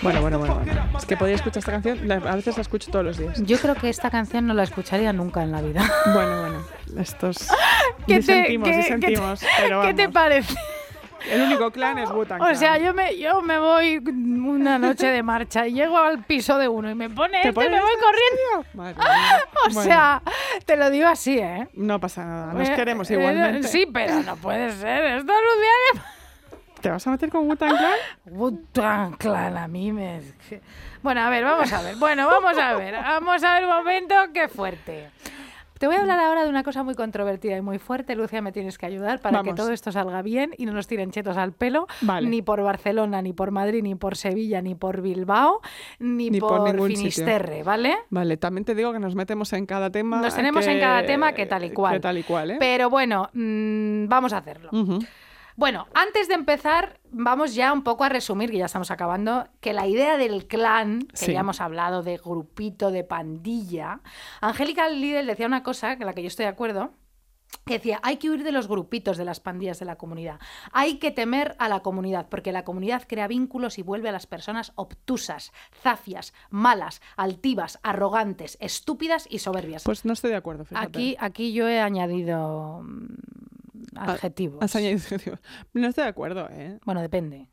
Bueno, bueno, bueno, bueno. Es que podía escuchar esta canción, la- a veces la escucho todos los días. Yo creo que esta canción no la escucharía nunca en la vida. Bueno, bueno, estos ¿Qué te- disentimos, qué- qué te- disentimos, pero ¿Qué te vamos. parece? El único clan es Wu-Tang O sea, yo me, yo me voy una noche de marcha y llego al piso de uno y me pone ¿Te este me voy corriendo. Madre mía. O Bueno, sea, te lo digo así, ¿eh? no pasa nada, nos Eh, queremos eh, igualmente. Sí, pero no puede ser. Esto es ¿Te vas a meter con Wu-Tang Clan? Wu-Tang Clan, a mí me... Bueno, a ver, vamos a ver. Bueno, vamos a ver. Vamos a ver un momento, qué fuerte. Te voy a hablar ahora de una cosa muy controvertida y muy fuerte. Lucia, me tienes que ayudar para que todo esto salga bien y no nos tiren chetos al pelo. Vale. Ni por Barcelona, ni por Madrid, ni por Sevilla, ni por Bilbao, ni, Ni por por, ningún sitio. Finisterre, ¿vale? Vale, también te digo que nos metemos en cada tema. Nos tenemos en cada tema que tal y cual. Que tal y cual, ¿eh? Pero bueno, mm, vamos a hacerlo. Bueno, antes de empezar, vamos ya un poco a resumir, que ya estamos acabando, que la idea del clan, que Sí. ya hemos hablado de grupito, de pandilla, Angélica Lidl decía una cosa, con la que yo estoy de acuerdo, que decía, hay que huir de los grupitos de las pandillas de la comunidad. Hay que temer a la comunidad, porque la comunidad crea vínculos y vuelve a las personas obtusas, zafias, malas, altivas, arrogantes, estúpidas y soberbias. Pues no estoy de acuerdo, fíjate. aquí, aquí yo he añadido mm, adjetivos. No estoy de acuerdo, ¿eh? Bueno, depende.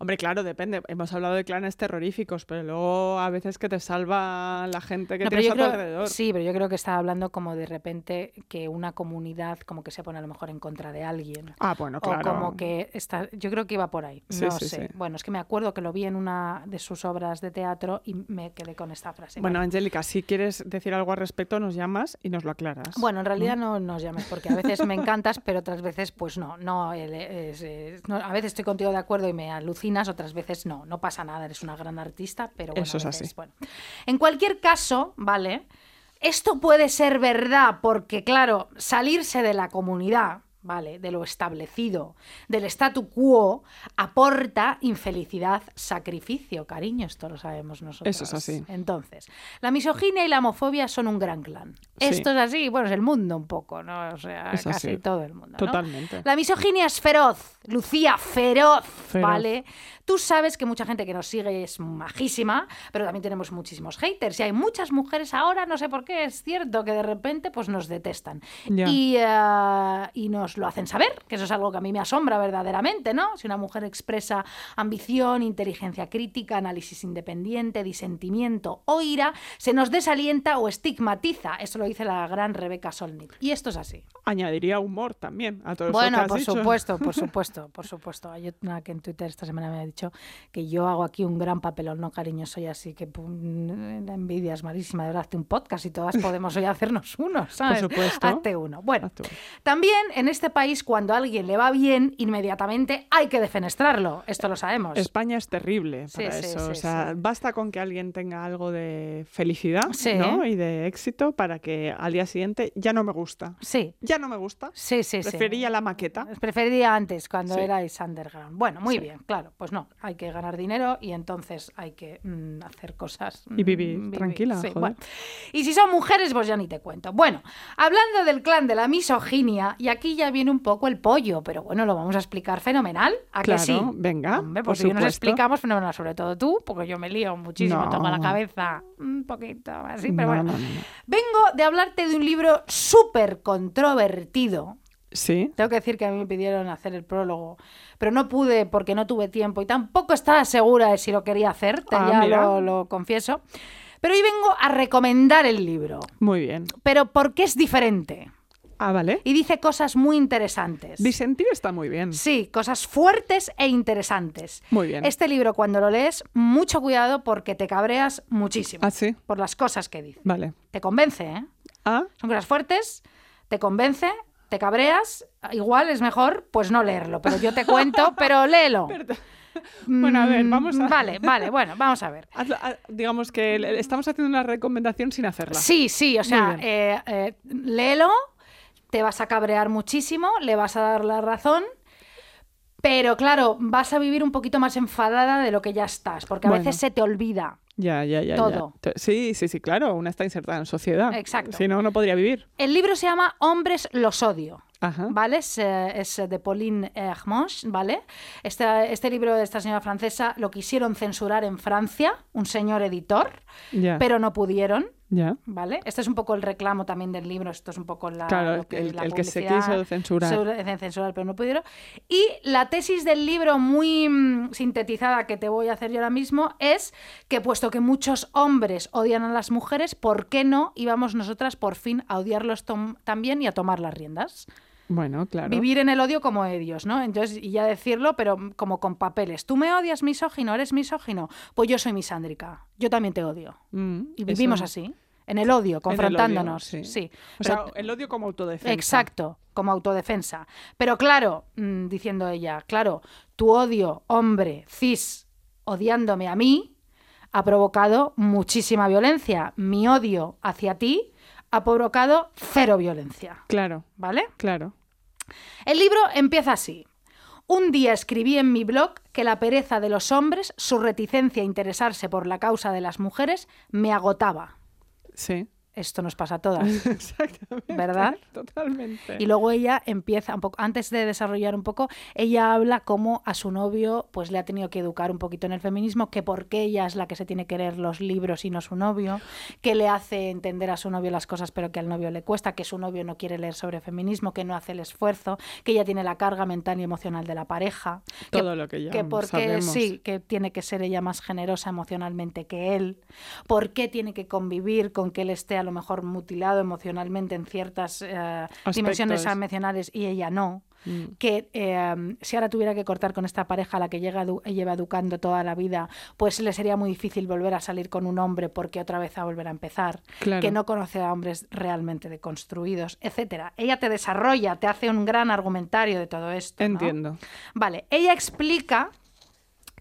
Hombre, claro, depende. Hemos hablado de clanes terroríficos, pero luego a veces que te salva la gente que No, tienes a tu creo, alrededor. sí, pero yo creo que estaba hablando como de repente que una comunidad como que se pone a lo mejor en contra de alguien. Ah, bueno, claro. O como que está, yo creo que iba por ahí. Sí, no sí, sé. sí. Bueno, es que me acuerdo que lo vi en una de sus obras de teatro y me quedé con esta frase. Bueno, Angélica, si quieres decir algo al respecto, nos llamas y nos lo aclaras. Bueno, en realidad no nos llames porque a veces me encantas, pero otras veces pues no. no, no, a veces estoy contigo de acuerdo y me otras veces no. No pasa nada, eres una gran artista, pero bueno, Eso es veces, así. bueno. En cualquier caso, ¿vale? Esto puede ser verdad porque, claro, salirse de la comunidad, ¿vale? De lo establecido, del statu quo, aporta infelicidad, sacrificio, cariño, esto lo sabemos nosotros. Eso es así. Entonces, la misoginia y la homofobia son un gran clan. Sí. Esto es así, bueno, es el mundo un poco, ¿no? O sea, Es casi así. todo el mundo. ¿no? Totalmente. La misoginia es feroz, Lucía, feroz, Feroz. ¿vale? Tú sabes que mucha gente que nos sigue es majísima, pero también tenemos muchísimos haters. Y hay muchas mujeres ahora, no sé por qué, es cierto que de repente pues nos detestan. Y, eh, y nos lo hacen saber, que eso es algo que a mí me asombra verdaderamente, ¿no? Si una mujer expresa ambición, inteligencia crítica, análisis independiente, disentimiento o ira, se nos desalienta o estigmatiza. Eso lo dice la gran Rebeca Solnit. Y esto es así. Añadiría humor también a todo eso Bueno, que has por dicho. supuesto, por supuesto, por supuesto. Hay una que en Twitter esta semana me ha dicho que yo hago aquí un gran papelón, no cariño, soy así, que pum, la envidia es malísima, de verdad, hazte un podcast y todas podemos hoy hacernos uno, ¿sabes? supuesto. Hazte uno. Bueno, Hazte uno. también en este país cuando a alguien le va bien, inmediatamente hay que defenestrarlo, esto lo sabemos. España es terrible para sí, eso. sí, o sea, sí. basta con que alguien tenga algo de felicidad. ¿no? y de éxito para que al día siguiente ya no me gusta. Sí, Ya no me gusta. sí, sí, sí. Prefería la maqueta. Preferiría antes, cuando erais underground. Bueno, muy bien, claro. Pues no, hay que ganar dinero y entonces hay que mm, hacer cosas. Y mm, vivir tranquila, sí, joder. bueno. Y si son mujeres, pues ya ni te cuento. Bueno, hablando del clan de la misoginia, y aquí ya viene un poco el pollo, pero bueno, lo vamos a explicar fenomenal. ¿A Claro, que sí? venga, Hombre, por si nos explicamos fenomenal, sobre todo tú, porque yo me lío muchísimo, No. la cabeza un poquito así, pero No, bueno. no, no, no. Vengo de hablarte de un libro súper controvertido. Sí. Tengo que decir que a mí me pidieron hacer el prólogo, pero no pude porque no tuve tiempo y tampoco estaba segura de si lo quería hacer, Ah, ya lo, lo confieso. Pero hoy vengo a recomendar el libro, Muy bien. pero porque es diferente Ah, vale. y dice cosas muy interesantes. Disentir está muy bien. Sí, cosas fuertes e interesantes. Muy bien. Este libro, cuando lo lees, mucho cuidado porque te cabreas muchísimo Ah, sí. por las cosas que dice. Vale. Te convence, ¿eh? Ah, Son cosas fuertes, te convence, te cabreas, igual es mejor pues no leerlo, pero yo te cuento, pero léelo. Bueno, a ver, Mm, vamos a... Vale, vale, bueno, vamos a ver. Ha- digamos que estamos haciendo una recomendación sin hacerla. Sí, sí, o sea, eh, eh, léelo, te vas a cabrear muchísimo, le vas a dar la razón, pero claro, vas a vivir un poquito más enfadada de lo que ya estás, porque a Bueno. veces se te olvida. Ya, ya, ya. Todo. Sí, sí, sí, claro. Una está insertada en sociedad. Exacto. Si no, no podría vivir. El libro se llama Hombres los odio. Ajá. ¿Vale? Es, eh, es, eh, de Pauline Hermange, ¿vale? Este, este libro de esta señora francesa lo quisieron censurar en Francia, un señor editor, Ya. pero no pudieron. Ya. ¿Vale? Este es un poco el reclamo también del libro, esto es un poco la, Claro, lo que- el- la el que se quiso censurar. sobre- eh, censurar, pero no pudieron. Y la tesis del libro, muy mm, sintetizada que te voy a hacer yo ahora mismo, es que puesto que muchos hombres odian a las mujeres, ¿por qué no íbamos nosotras por fin a odiarlos también y a tomar las riendas? Bueno, claro. Vivir en el odio como ellos, ¿no? Entonces, y ya decirlo, pero como con papeles. ¿Tú me odias misógino? ¿Eres misógino? Pues yo soy misándrica. Yo también te odio. Mm, Y eso- vivimos así, en el odio, en el odio, confrontándonos. sí. sí. O sea, el odio como autodefensa. Exacto, como autodefensa. Pero claro, mm, diciendo ella, claro, tu odio, hombre, cis, odiándome a mí, ha provocado muchísima violencia. Mi odio hacia ti ha provocado cero violencia. Claro, ¿Vale? claro. El libro empieza así. Un día escribí en mi blog que la pereza de los hombres, su reticencia a interesarse por la causa de las mujeres, me agotaba. Sí. Esto nos pasa a todas. Exactamente. ¿Verdad? Totalmente. Y luego ella empieza un poco, antes de desarrollar un poco, ella habla cómo a su novio pues le ha tenido que educar un poquito en el feminismo, que por qué ella es la que se tiene que leer los libros y no su novio, que le hace entender a su novio las cosas pero que al novio le cuesta, que su novio no quiere leer sobre feminismo, que no hace el esfuerzo, que ella tiene la carga mental y emocional de la pareja. que- Todo lo que ya que porque sabemos. sí, que tiene que ser ella más generosa emocionalmente que él, por qué tiene que convivir con que él esté a lo mejor mutilado emocionalmente en ciertas eh, dimensiones emocionales y ella no, Mm. que eh, si ahora tuviera que cortar con esta pareja a la que llega edu- lleva educando toda la vida, pues le sería muy difícil volver a salir con un hombre porque otra vez va a volver a empezar, Claro. que no conoce a hombres realmente deconstruidos, etcétera. Ella te desarrolla, te hace un gran argumentario de todo esto. ¿no? Entiendo. Vale, ella explica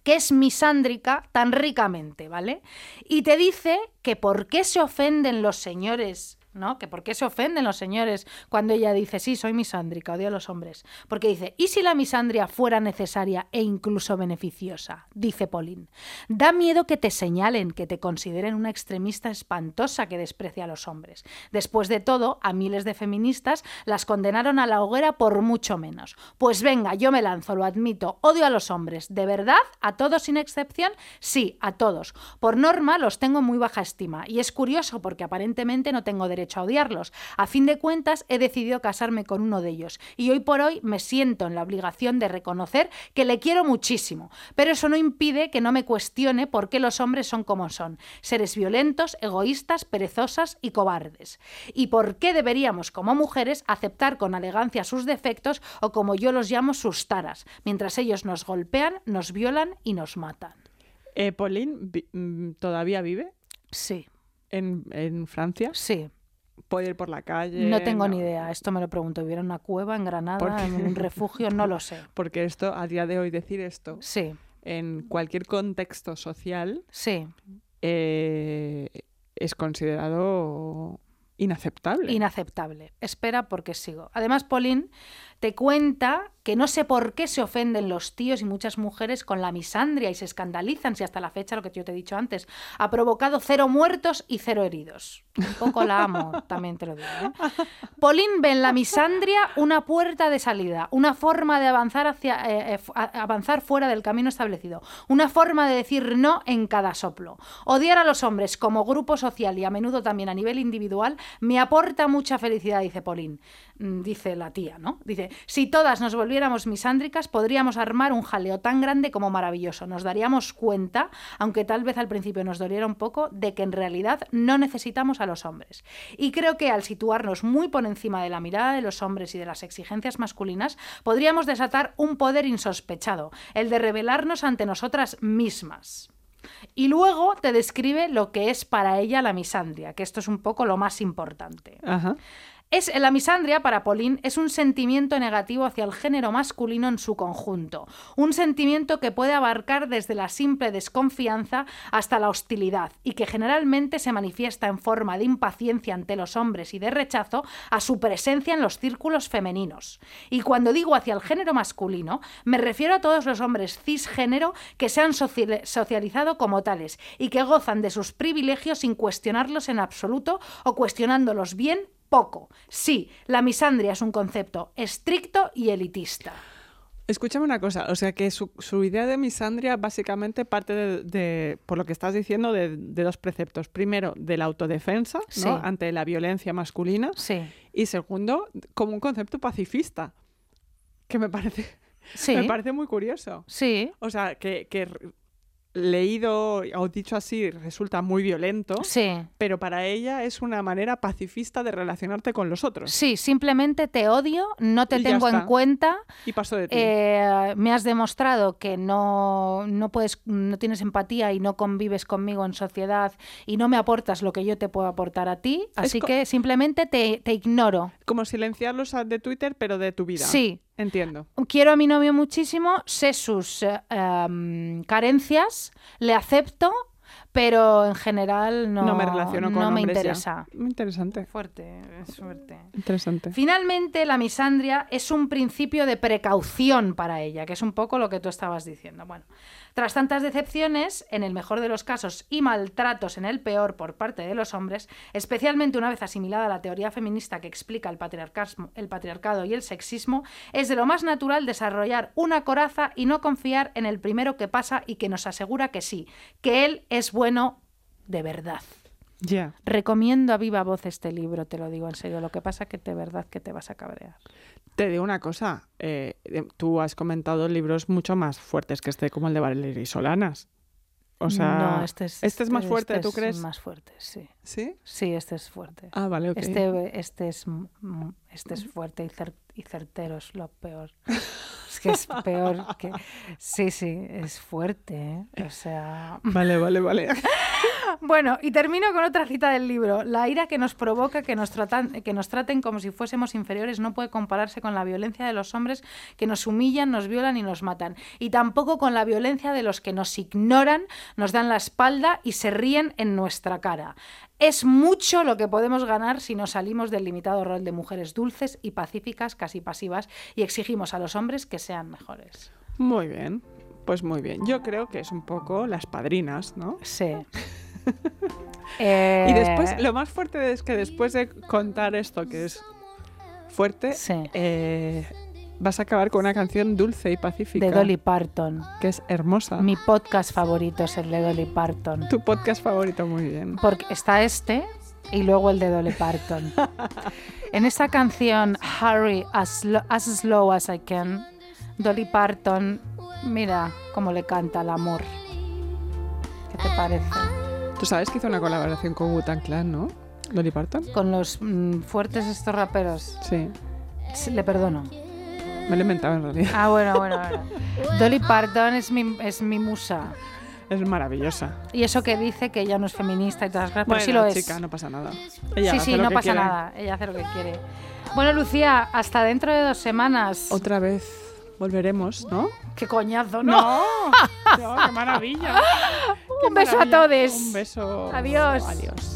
que es misándrica tan ricamente, ¿vale? Y te dice que por qué se ofenden los señores, ¿no? Que por qué se ofenden los señores cuando ella dice, sí, soy misándrica, odio a los hombres. Porque dice, ¿y si la misandria fuera necesaria e incluso beneficiosa? Dice Pauline. Da miedo que te señalen, que te consideren una extremista espantosa que desprecia a los hombres. Después de todo, a miles de feministas las condenaron a la hoguera por mucho menos. Pues venga, yo me lanzo, lo admito, odio a los hombres. ¿De verdad? ¿A todos sin excepción? Sí, a todos. Por norma los tengo en muy baja estima. Y es curioso porque aparentemente no tengo derecho a odiarlos. A fin de cuentas, he decidido casarme con uno de ellos. Y hoy por hoy me siento en la obligación de reconocer que le quiero muchísimo. Pero eso no impide que no me cuestione por qué los hombres son como son. Seres violentos, egoístas, perezosas y cobardes. Y por qué deberíamos, como mujeres, aceptar con elegancia sus defectos o como yo los llamo sus taras, mientras ellos nos golpean, nos violan y nos matan. Eh, Pauline vi- mm, todavía vive Sí, en, en Francia. sí. Puede ir por la calle. No tengo ni idea. Esto me lo pregunto. ¿Hubiera una cueva en ¿Por Granada, en un refugio? No lo sé. Porque esto, a día de hoy, decir esto Sí, en cualquier contexto social sí. eh, es considerado inaceptable. Inaceptable. Espera porque sigo. Además, Pauline te cuenta que no sé por qué se ofenden los tíos y muchas mujeres con la misandria y se escandalizan si hasta la fecha, lo que yo te he dicho antes, ha provocado cero muertos y cero heridos. Un poco la amo, también te lo digo. ¿eh? Pauline ve en la misandria una puerta de salida, una forma de avanzar, hacia, eh, eh, avanzar fuera del camino establecido, una forma de decir no en cada soplo. Odiar a los hombres como grupo social y a menudo también a nivel individual me aporta mucha felicidad, dice Pauline. Mm, Dice la tía, ¿no? Dice, si todas nos volviéramos misándricas, podríamos armar un jaleo tan grande como maravilloso. Nos daríamos cuenta, aunque tal vez al principio nos doliera un poco, de que en realidad no necesitamos a los hombres. Y creo que al situarnos muy por encima de la mirada de los hombres y de las exigencias masculinas, podríamos desatar un poder insospechado, el de revelarnos ante nosotras mismas. Y luego te describe lo que es para ella la misandria, que esto es un poco lo más importante. Ajá. Es, la misandria, para Pauline, es un sentimiento negativo hacia el género masculino en su conjunto. Un sentimiento que puede abarcar desde la simple desconfianza hasta la hostilidad y que generalmente se manifiesta en forma de impaciencia ante los hombres y de rechazo a su presencia en los círculos femeninos. Y cuando digo hacia el género masculino, me refiero a todos los hombres cisgénero que se han soci- socializado como tales y que gozan de sus privilegios sin cuestionarlos en absoluto o cuestionándolos bien poco. Sí, la misandria es un concepto estricto y elitista. Escúchame una cosa, o sea que su, su idea de misandria básicamente parte de, de, por lo que estás diciendo, de, de dos preceptos. Primero, de la autodefensa, ¿no? Sí. Ante la violencia masculina. Sí, Y segundo, como un concepto pacifista, que me parece, sí, me parece muy curioso. sí, O sea, que, que leído o dicho así resulta muy violento, Sí. pero para ella es una manera pacifista de relacionarte con los otros. Sí, simplemente te odio, no te Y tengo en cuenta. Y paso de ti. eh, me has demostrado que no, no puedes, no tienes empatía y no convives conmigo en sociedad y no me aportas lo que yo te puedo aportar a ti, así que simplemente te, te ignoro. Como silenciarlos de Twitter, pero de tu vida. Sí. Entiendo. Quiero a mi novio muchísimo, sé sus eh, em, carencias, le acepto, pero en general no, No, me relaciono con no me hombres ya. interesa. Muy interesante. Fuerte, es fuerte. Interesante. Finalmente, la misandria es un principio de precaución para ella, que es un poco lo que tú estabas diciendo. Bueno, tras tantas decepciones, en el mejor de los casos, y maltratos en el peor por parte de los hombres, especialmente una vez asimilada la teoría feminista que explica el, patriarcado y el sexismo, es de lo más natural desarrollar una coraza y no confiar en el primero que pasa y que nos asegura que sí, que él es bueno de verdad. Ya. Recomiendo a viva voz este libro, te lo digo en serio. Lo que pasa que de verdad que te vas a cabrear. Te digo una cosa. eh, eh, tú has comentado libros mucho más fuertes que este, como el de Valeria y Solanas. O sea, no, este es, más fuerte, este ¿tú es crees? más fuerte, sí. ¿Sí? Sí, este es fuerte. Ah, vale, ok. Este, este, es, este es fuerte y, cer- y certero, es lo peor. Es que es peor que... Sí, sí, es fuerte, ¿eh? O sea... Vale, vale, vale. Bueno, y termino con otra cita del libro. La ira que nos provoca que nos, tratan, que nos traten como si fuésemos inferiores no puede compararse con la violencia de los hombres que nos humillan, nos violan y nos matan. Y tampoco con la violencia de los que nos ignoran, nos dan la espalda y se ríen en nuestra cara. Es mucho lo que podemos ganar si nos salimos del limitado rol de mujeres dulces y pacíficas, casi pasivas, y exigimos a los hombres que sean mejores. Muy bien. Pues muy bien. Yo creo que es un poco las padrinas, ¿no? Sí. Y Eh, después, lo más fuerte es que después de contar esto, que es fuerte, Sí. eh, vas a acabar con una canción dulce y pacífica. de Dolly Parton. Que es hermosa. Mi podcast favorito es el de Dolly Parton. Tu podcast favorito, muy bien. Porque está este y luego el de Dolly Parton. en esta canción, Hurry as, as Slow as I Can, Dolly Parton, mira cómo le canta el amor. ¿Qué te parece? Tú sabes que hizo una colaboración con Wu-Tang Clan, ¿no? Dolly Parton. Con los mm, fuertes estos raperos, sí, le perdono. Me lo he inventado en realidad. Ah, bueno, bueno, bueno. Dolly Parton es mi, es mi musa. Es maravillosa. Y eso que dice que ella no es feminista y todas las cosas, pero Bueno, sí lo es. chica, no pasa nada. Ella sí, sí, no pasa quiere. nada. Ella hace lo que quiere. Bueno, Lucía, hasta dentro de dos semanas. Otra vez volveremos, ¿no? ¡Qué coñazo, no! No, ¡Qué maravilla! Un beso a todos. Un beso. Adiós. Adiós.